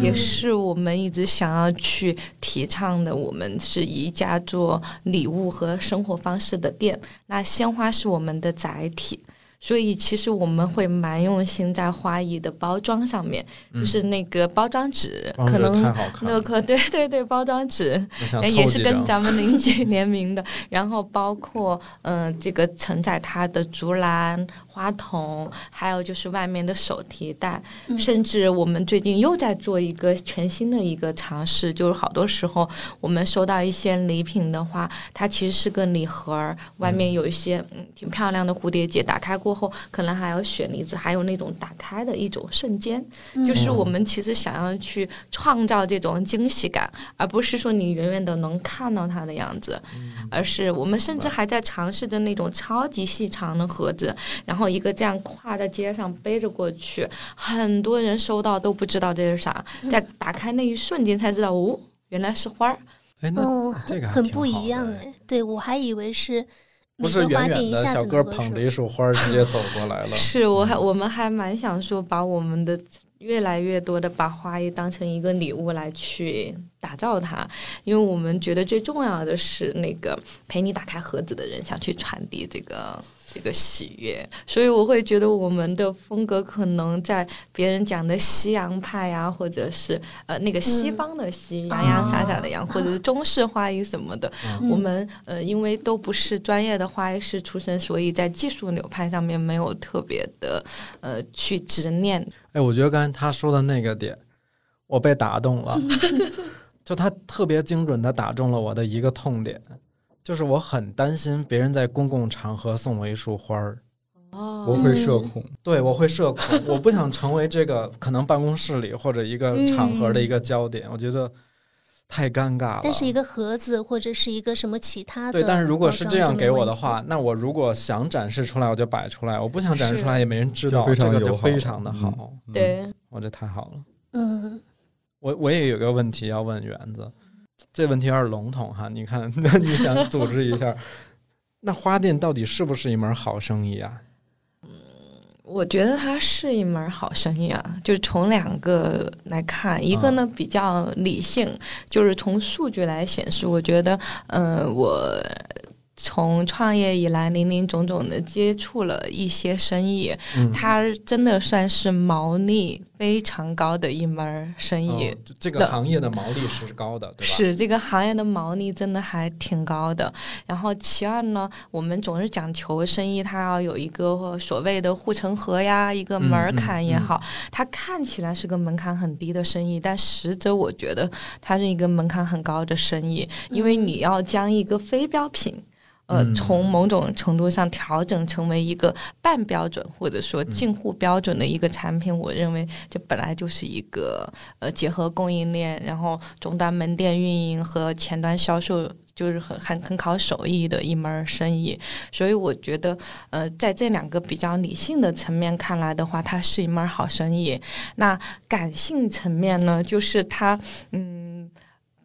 也嗯是我们一直想要去提倡的。我们是一家做礼物和生活方式的店，那鲜花是我们的载体，所以其实我们会蛮用心在花艺的包装上面，就是那个包装纸，嗯可能对对对，包装纸也是跟。咱们邻居 联名的，然后包括嗯、呃这个承载它的竹篮、花筒，还有就是外面的手提袋，嗯。甚至我们最近又在做一个全新的一个尝试，就是好多时候我们收到一些礼品的话，它其实是个礼盒儿，外面有一些嗯挺漂亮的蝴蝶结，打开过过后，可能还有雪梨子，还有那种打开的一种瞬间，嗯。就是我们其实想要去创造这种惊喜感，而不是说你远远的能看到它的样子，而是我们甚至还在尝试着那种超级细长的盒子，然后一个这样挎在街上背着过去，很多人收到都不知道这是啥，在打开那一瞬间才知道，哦，原来是花儿。哎，那哦，这个还很不一样哎哎。对我还以为是不是远远的店一下子小哥捧着一束花直接走过来了。是，我还我们还蛮想说，把我们的越来越多的把花艺当成一个礼物来去打造它，因为我们觉得最重要的是那个陪你打开盒子的人想去传递这个。这个喜悦，所以我会觉得我们的风格可能在别人讲的西洋派啊，或者是呃那个西嗯。方的西洋洋洒洒的洋，或者是中式花艺什么的，嗯。我们呃，因为都不是专业的花艺师出身，所以在技术流派上面没有特别的呃去执念。哎，我觉得刚才他说的那个点，我被打动了，就他特别精准的打中了我的一个痛点，就是我很担心别人在公共场合送我一束花儿，哦。我会社恐，对我会社恐，我不想成为这个可能办公室里或者一个场合的一个焦点，我觉得太尴尬了。但是一个盒子或者是一个什么其他的对，但是如果是这样给我的话，那我如果想展示出来，我就摆出来；我不想展示出来，也没人知道，这个就非常的好。嗯。对，我这太好了。嗯，我我也有个问题要问园子，这问题有点笼统哈。你看，那 你想组织一下，那花店到底是不是一门好生意啊？嗯我觉得它是一门好生意啊，就是从两个来看，一个呢比较理性，就是从数据来显示，我觉得，嗯、我。从创业以来，林林总总的接触了一些生意，嗯，它真的算是毛利非常高的一门生意。哦这这个行业的毛利是高的，对吧？是这个行业的毛利真的还挺高的。然后其二呢，我们总是讲求生意它要有一个所谓的护城河呀，一个门槛也好，它看起来是个门槛很低的生意，但实则我觉得它是一个门槛很高的生意，因为你要将一个非标品。呃，嗯从某种程度上调整成为一个半标准或者说近乎标准的一个产品，我认为这本来就是一个呃结合供应链，然后终端门店运营和前端销售。就是很很很考手艺的一门生意，所以我觉得，呃，在这两个比较理性的层面看来的话，它是一门好生意。那感性层面呢，就是它，嗯，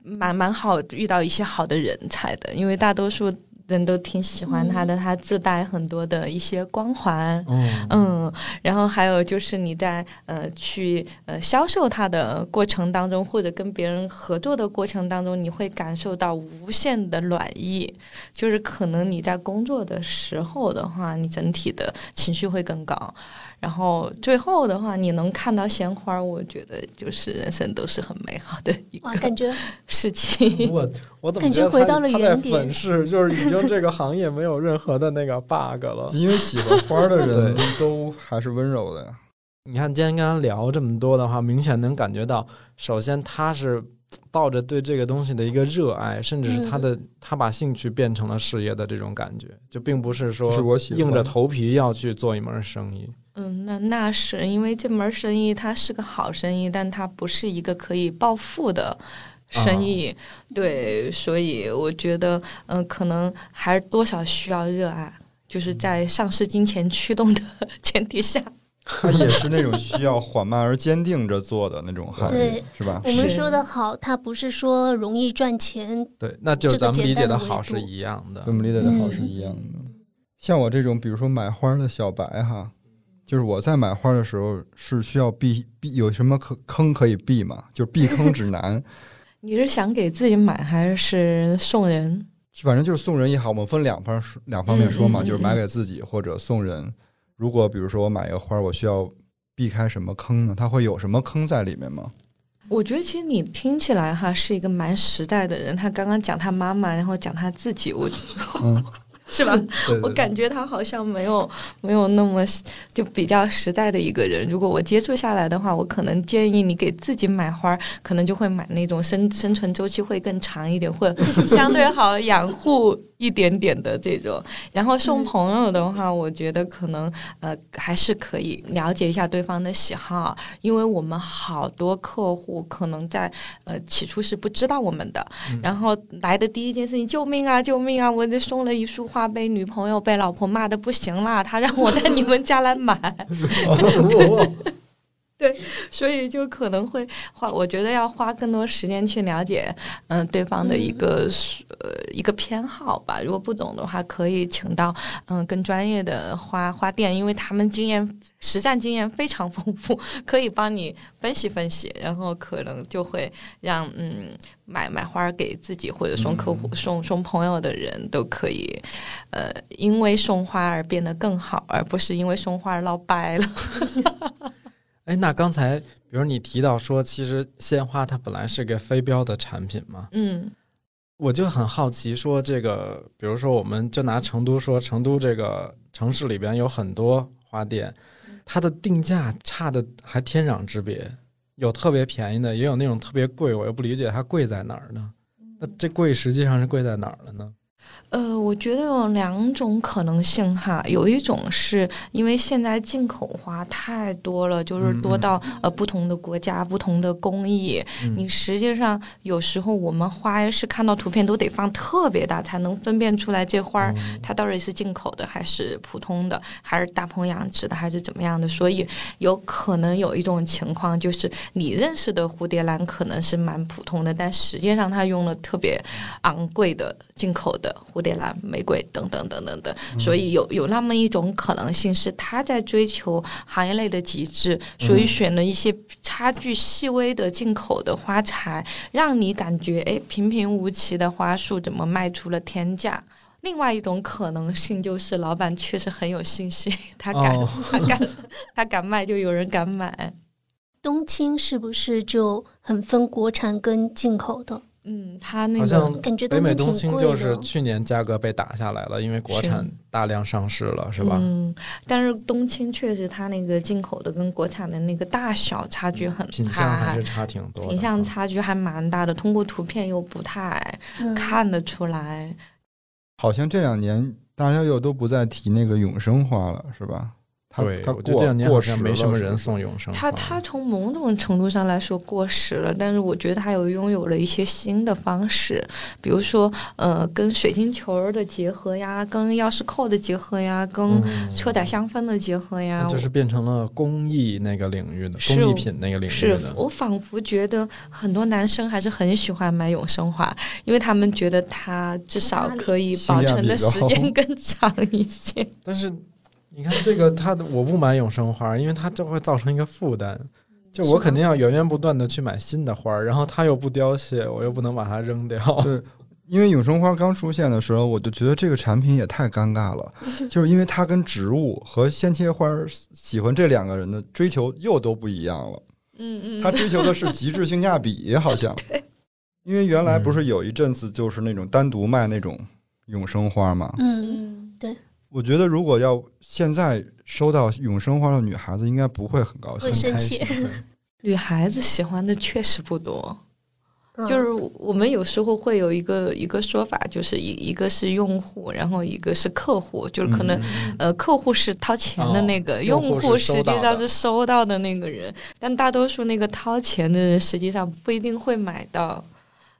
蛮蛮好遇到一些好的人才的，因为大多数人都挺喜欢他的，他自带很多的一些光环。嗯嗯，然后还有就是你在呃去呃销售他的过程当中，或者跟别人合作的过程当中，你会感受到无限的暖意。就是可能你在工作的时候的话，你整体的情绪会更高。然后最后的话，你能看到鲜花，我觉得就是人生都是很美好的一，个感觉 事情。我我怎么感觉回到了他在原点粉饰，就是已经这个行业没有任何的那个 bug 了。因为喜欢花的人都还是温柔的呀。你看今天跟他聊这么多的话，明显能感觉到，首先他是抱着对这个东西的一个热爱，甚至是他的、他把兴趣变成了事业的这种感觉，就并不是说硬着头皮要去做一门生意。嗯，那那是因为这门生意它是个好生意，但它不是一个可以暴富的生意，对，所以我觉得，嗯、可能还是多少需要热爱，就是在上市金钱驱动的 前提下，它也是那种需要缓慢而坚定着做的那种 行业，是吧？我们说的好，它不是说容易赚钱，对，那就是咱们理解的好是一样的。跟我们理解的好是一样的。像我这种，比如说买花的小白哈，就是我在买花的时候是需要避避有什么可坑可以避吗？就是避坑指南，你是想给自己买还是送人？反正就是送人也好，我们分两方两方面说嘛，嗯嗯嗯就是买给自己或者送人。如果比如说我买一个花，我需要避开什么坑呢？它会有什么坑在里面吗？我觉得其实你听起来哈是一个蛮实在的人。他刚刚讲他妈妈，然后讲他自己，我嗯，是吧？对对我感觉他好像没有没有那么就比较实在的一个人。如果我接触下来的话，我可能建议你给自己买花，可能就会买那种生生存周期会更长一点，或者相对好养护一点点的这种。然后送朋友的话，我觉得可能呃还是可以了解一下对方的喜好，因为我们好多客户可能在呃起初是不知道我们的，然后来的第一件事情，救命啊，救命啊！我这送了一束花，被女朋友被老婆骂的不行了，他让我在你们家来买，所以就可能会花，我觉得要花更多时间去了解，嗯、对方的一个、呃一个偏好吧。如果不懂的话，可以请到嗯更专业的花花店，因为他们经验实战经验非常丰富，可以帮你分析分析，然后可能就会让嗯买买花给自己或者送客户、送送朋友的人都可以，呃，因为送花而变得更好，而不是因为送花而闹掰了。哎，那刚才比如你提到说，其实鲜花它本来是个非标的产品嘛，嗯我就很好奇，说这个，比如说我们就拿成都说，成都这个城市里边有很多花店，它的定价差的还天壤之别，有特别便宜的，也有那种特别贵，我又不理解它贵在哪儿呢？那这贵实际上是贵在哪儿了呢？呃，我觉得有两种可能性哈，有一种是因为现在进口花太多了，就是多到、呃不同的国家、不同的工艺，嗯。你。实际上有时候我们花是看到图片都得放特别大，才能分辨出来这花儿它到底是进口的还是普通的，还是大棚养殖的，还是怎么样的。所以有可能有一种情况，就是你认识的蝴蝶兰可能是蛮普通的，但实际上它用了特别昂贵的进口的蝴蝶兰、玫瑰等等等等等。所以有有那么一种可能性是他在追求行业内的极致，所以选了一些差距细微的进口的花材，让你感觉哎平平无奇的花束怎么卖出了天价。另外一种可能性就是老板确实很有信心，他敢、哦他敢 他敢卖，就有人敢买。冬青是不是就很分国产跟进口的？嗯，他那个好像感觉北美冬冬青就是。去年价格被打下来了，因为国产大量上市了，是吧？嗯，但是冬青确实它那个进口的跟国产的那个大小差距很大品相还还是差挺多。品相啊差距还蛮大的，通过图片又不太嗯看得出来。好像这两年大家又都不再提那个永生花了，是吧？它对，它我觉得这过两年好过时了像没什么是不是人送永生它花它从某种程度上来说过时了，但是我觉得他有拥有了一些新的方式，比如说呃，跟水晶球的结合呀，跟钥匙扣的结合呀，跟嗯车载香氛的结合呀，那就是变成了工艺那个领域的工艺品那个领域是的。我仿佛觉得很多男生还是很喜欢买永生花，因为他们觉得它至少可以保存的时间 更长一些。但是你看这个，它的我不买永生花，因为它就会造成一个负担。就我肯定要源源不断的去买新的花，然后它又不凋谢，我又不能把它扔掉。对，因为永生花刚出现的时候，我就觉得这个产品也太尴尬了，就是因为它跟植物和鲜切花喜欢这两个人的追求又都不一样了。嗯嗯，他追求的是 极致性价比，好像。因为原来不是有一阵子就是那种单独卖那种永生花嘛？嗯，嗯，我觉得如果要现在收到永生花的女孩子，应该不会很高兴会。生气开心。女孩子喜欢的确实不多。嗯就是我们有时候会有一个一个说法，就是一一个是用户，然后一个是客户，就是可能、嗯呃客户是掏钱的那个，哦用用户户实际上是收到的那个人，但大多数那个掏钱的人实际上不一定会买到。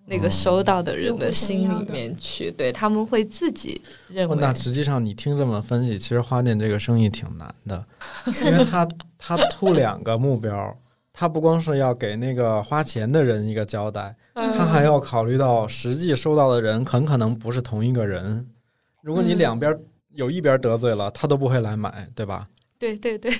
那个收到的人的心里面去，对他们会自己认为，哦那实际上你听这么分析，其实花店这个生意挺难的，因为它它突两个目标，他不光是要给那个花钱的人一个交代，嗯。他还要考虑到实际收到的人很可能不是同一个人。如果你嗯。两边有一边得罪了，他都不会来买，对吧？对对对，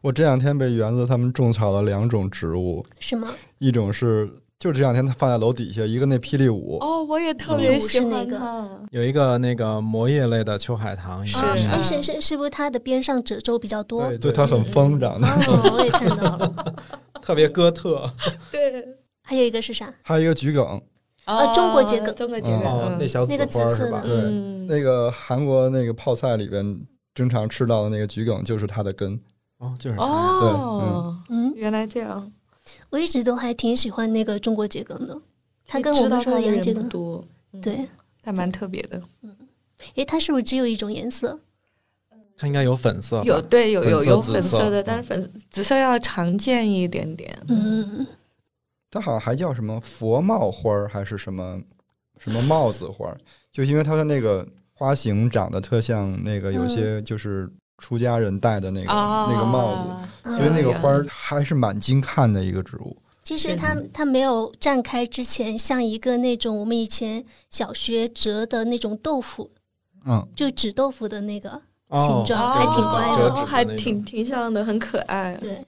我这两天被园子他们种草了两种植物，什么？一种是就这两天他放在楼底下，一个那霹雳舞，哦，我也特嗯别喜欢那个。有一个那个魔叶类的秋海棠，哎，嗯是是是不是它的边上褶皱比较多？对对它很疯长的。哦，我也看到了。特别哥特。对，还有一个是啥？还有一个桔梗，啊中国桔梗中国桔梗，那小紫那个花是吧紫色的？对嗯那个韩国那个泡菜里边经常吃到的那个桔梗就是它的根。哦，就是它哦，嗯，原来这样。我一直都还挺喜欢那个中国桔梗的，它跟我们说的洋桔梗，不多，嗯，对，还蛮特别的。嗯诶，它是不是只有一种颜色？它应该有粉色吧，有对有有粉色有粉色的，但是粉紫色要常见一点点。嗯，它好像还叫什么佛帽花儿，还是什么什么帽子花儿？就因为它的那个花型长得特像那个有些就是出家人戴的那个、啊，那个帽子，嗯所以那个花儿还是蛮精看的一个植物。其实它它没有绽开之前，像一个那种我们以前小学折的那种豆腐，嗯，就纸豆腐的那个哦。形状，还挺乖的。还挺挺像的，很可爱。对，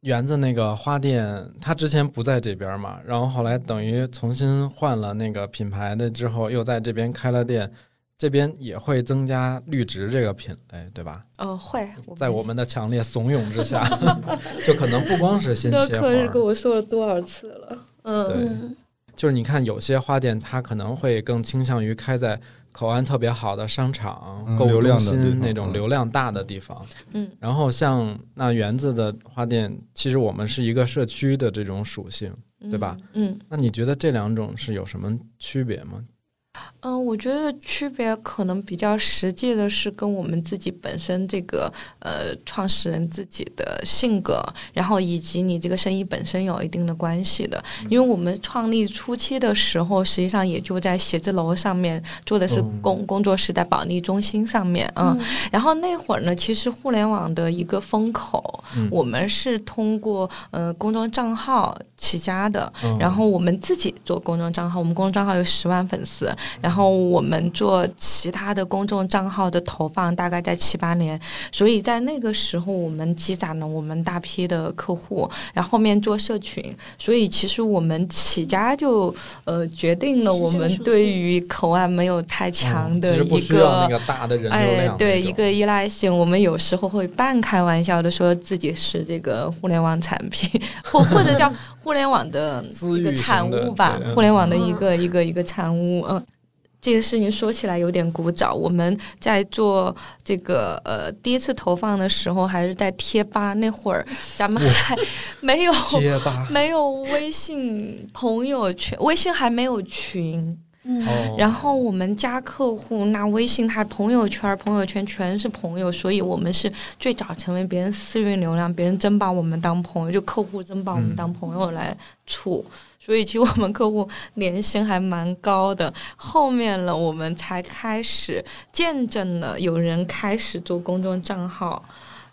园子那个花店，它之前不在这边嘛，然后后来等于重新换了那个品牌的之后，又在这边开了店，这边也会增加绿植这个品类，对吧？呃，会在我们的强烈怂恿之下，就可能不光是鲜那切花儿，可是跟我说了多少次了？嗯，对嗯，就是你看有些花店，它可能会更倾向于开在口岸特别好的商场、购物中心那种嗯流量大的地方。嗯，然后像那园子的花店，其实我们是一个社区的这种属性，对吧？嗯那你觉得这两种是有什么区别吗？嗯，我觉得区别可能比较实际的是跟我们自己本身这个呃创始人自己的性格，然后以及你这个生意本身有一定的关系的。因为我们创立初期的时候，实际上也就在写字楼上面做的是嗯工、工作室，在保利中心上面，嗯，然后那会儿呢，其实互联网的一个风口，嗯我们是通过呃公众账号起家的，嗯然后我们自己做公众账号，我们公众账号有十万粉丝，然后我们做其他的公众账号的投放大概在七八年，所以在那个时候我们积攒了我们大批的客户，然后后面做社群，所以其实我们起家就呃决定了我们对于口岸没有太强嗯的一个大的人流哎对一个依赖性，我们有时候会半开玩笑的说自己是这个互联网产品，或或者叫互联网的 一个产物吧，互联网的一嗯个一个一个产物，嗯。这个事情说起来有点古早，我们在做这个呃第一次投放的时候，还是在贴吧那会儿，咱们还没有贴吧。没有微信朋友圈，微信还没有群，嗯，哦，然后我们加客户，那微信他朋友圈，朋友圈全是朋友，所以我们是最早成为别人私域流量，别人真把我们当朋友，就客户真把我们当朋友来处。所以其实我们客户年薪还蛮高的，后面了我们才开始见证了有人开始做公众账号，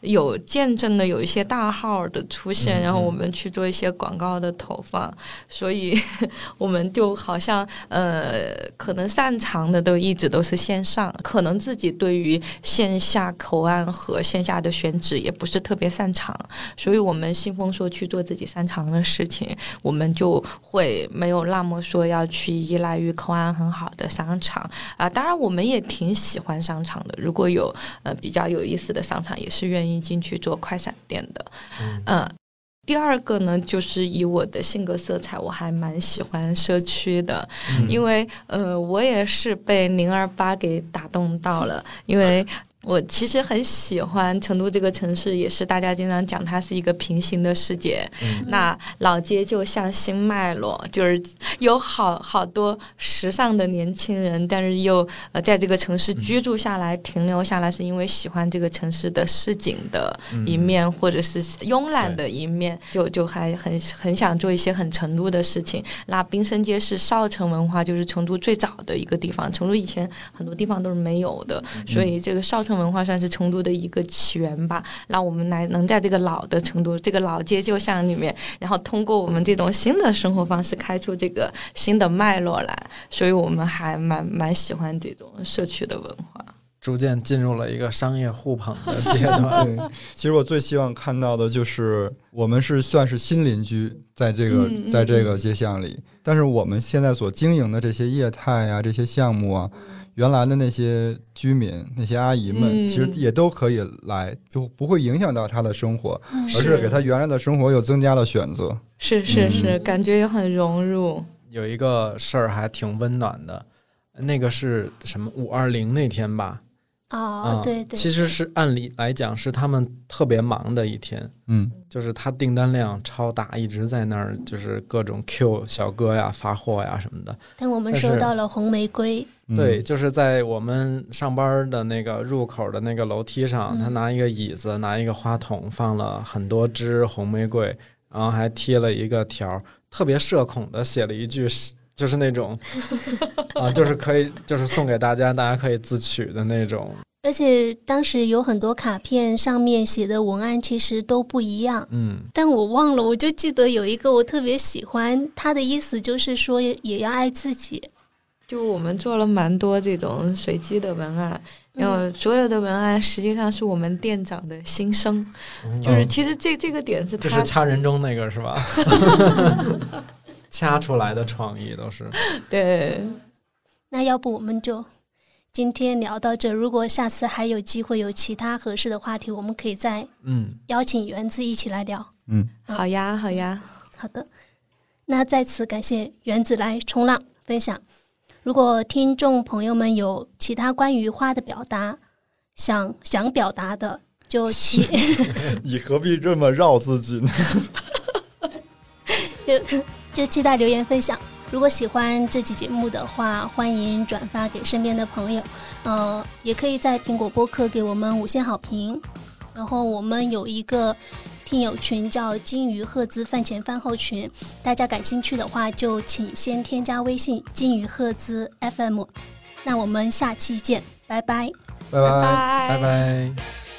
有见证的有一些大号的出现，嗯然后我嗯们去做一些广告的投放，所以 我们就好像呃，可能擅长的都一直都是线上，可能自己对于线下口岸和线下的选址也不是特别擅长，所以我们信奉说去做自己擅长的事情，我们就会没有那么说要去依赖于口岸很好的商场啊。当然，我们也挺喜欢商场的，如果有呃比较有意思的商场，也是愿意进去做快闪店的。嗯，第二个呢，就是以我的性格色彩，我还蛮喜欢社区的，因为呃，我也是被零二八给打动到了，因为。我其实很喜欢成都这个城市，也是大家经常讲它是一个平行的世界。嗯那老街就像新脉络，就是有好好多时尚的年轻人，但是又呃在这个城市居住下来、停留下来，是因为喜欢这个城市的市井的嗯一面，或者是慵懒的一面，就就还很很想做一些很成都的事情。那滨生街是少城文化，就是成都最早的一个地方，成都以前很多地方都是没有的，所以这个少城文化算是成都的一个起源吧。那我们来能在这个老的成都这个老街旧巷里面，然后通过我们这种新的生活方式，开出这个新的脉络来，所以我们还蛮蛮喜欢这种社区的文化。逐渐进入了一个商业互捧的阶段。对，其实我最希望看到的就是我们是算是新邻居，在这个在这个街巷里，但是我们现在所经营的这些业态啊，这些项目啊。原来的那些居民、那些阿姨们，嗯其实也都可以来，就不会影响到他的生活，嗯而是给他原来的生活又增加了选择。是是嗯是，感觉也很融入。有一个事儿还挺温暖的，那个是什么五二零那天吧？哦，啊，对对，其实是按理来讲是他们特别忙的一天，嗯就是他订单量超大，一直在那儿就是各种 Q 小哥呀、发货呀什么的。但我们收到了红玫瑰，嗯对，就是在我们上班的那个入口的那个楼梯上，嗯他拿一个椅子，拿一个花筒，放了很多支红玫瑰，然后还贴了一个条，特别社恐的写了一句。就是那种 啊，就是可以，就是送给大家，大家可以自取的那种。而且当时有很多卡片上面写的文案其实都不一样，嗯，但我忘了，我就记得有一个我特别喜欢，他的意思就是说也要爱自己。就我们做了蛮多这种随机的文案，然嗯。后所有的文案实际上是我们店长的心声，就是其实这这个点是他嗯就是掐人中那个是吧？掐出来的创意都是。对。那要不我们就今天聊到这，如果下次还有机会有其他合适的话题，我们可以再嗯，邀请园子一起来聊。嗯，好呀好呀，好的，那在此感谢园子来冲浪分享。如果听众朋友们有其他关于花的表达，想想表达的，就请 你何必这么绕自己呢？就就期待留言分享。如果喜欢这期节目的话，欢迎转发给身边的朋友。呃，也可以在苹果播客给我们五星好评。然后我们有一个听友群叫“金鱼赫兹饭前饭后群”，大家感兴趣的话就请先添加微信“金鱼赫兹 FM”。那我们下期见，拜拜。拜拜。拜拜。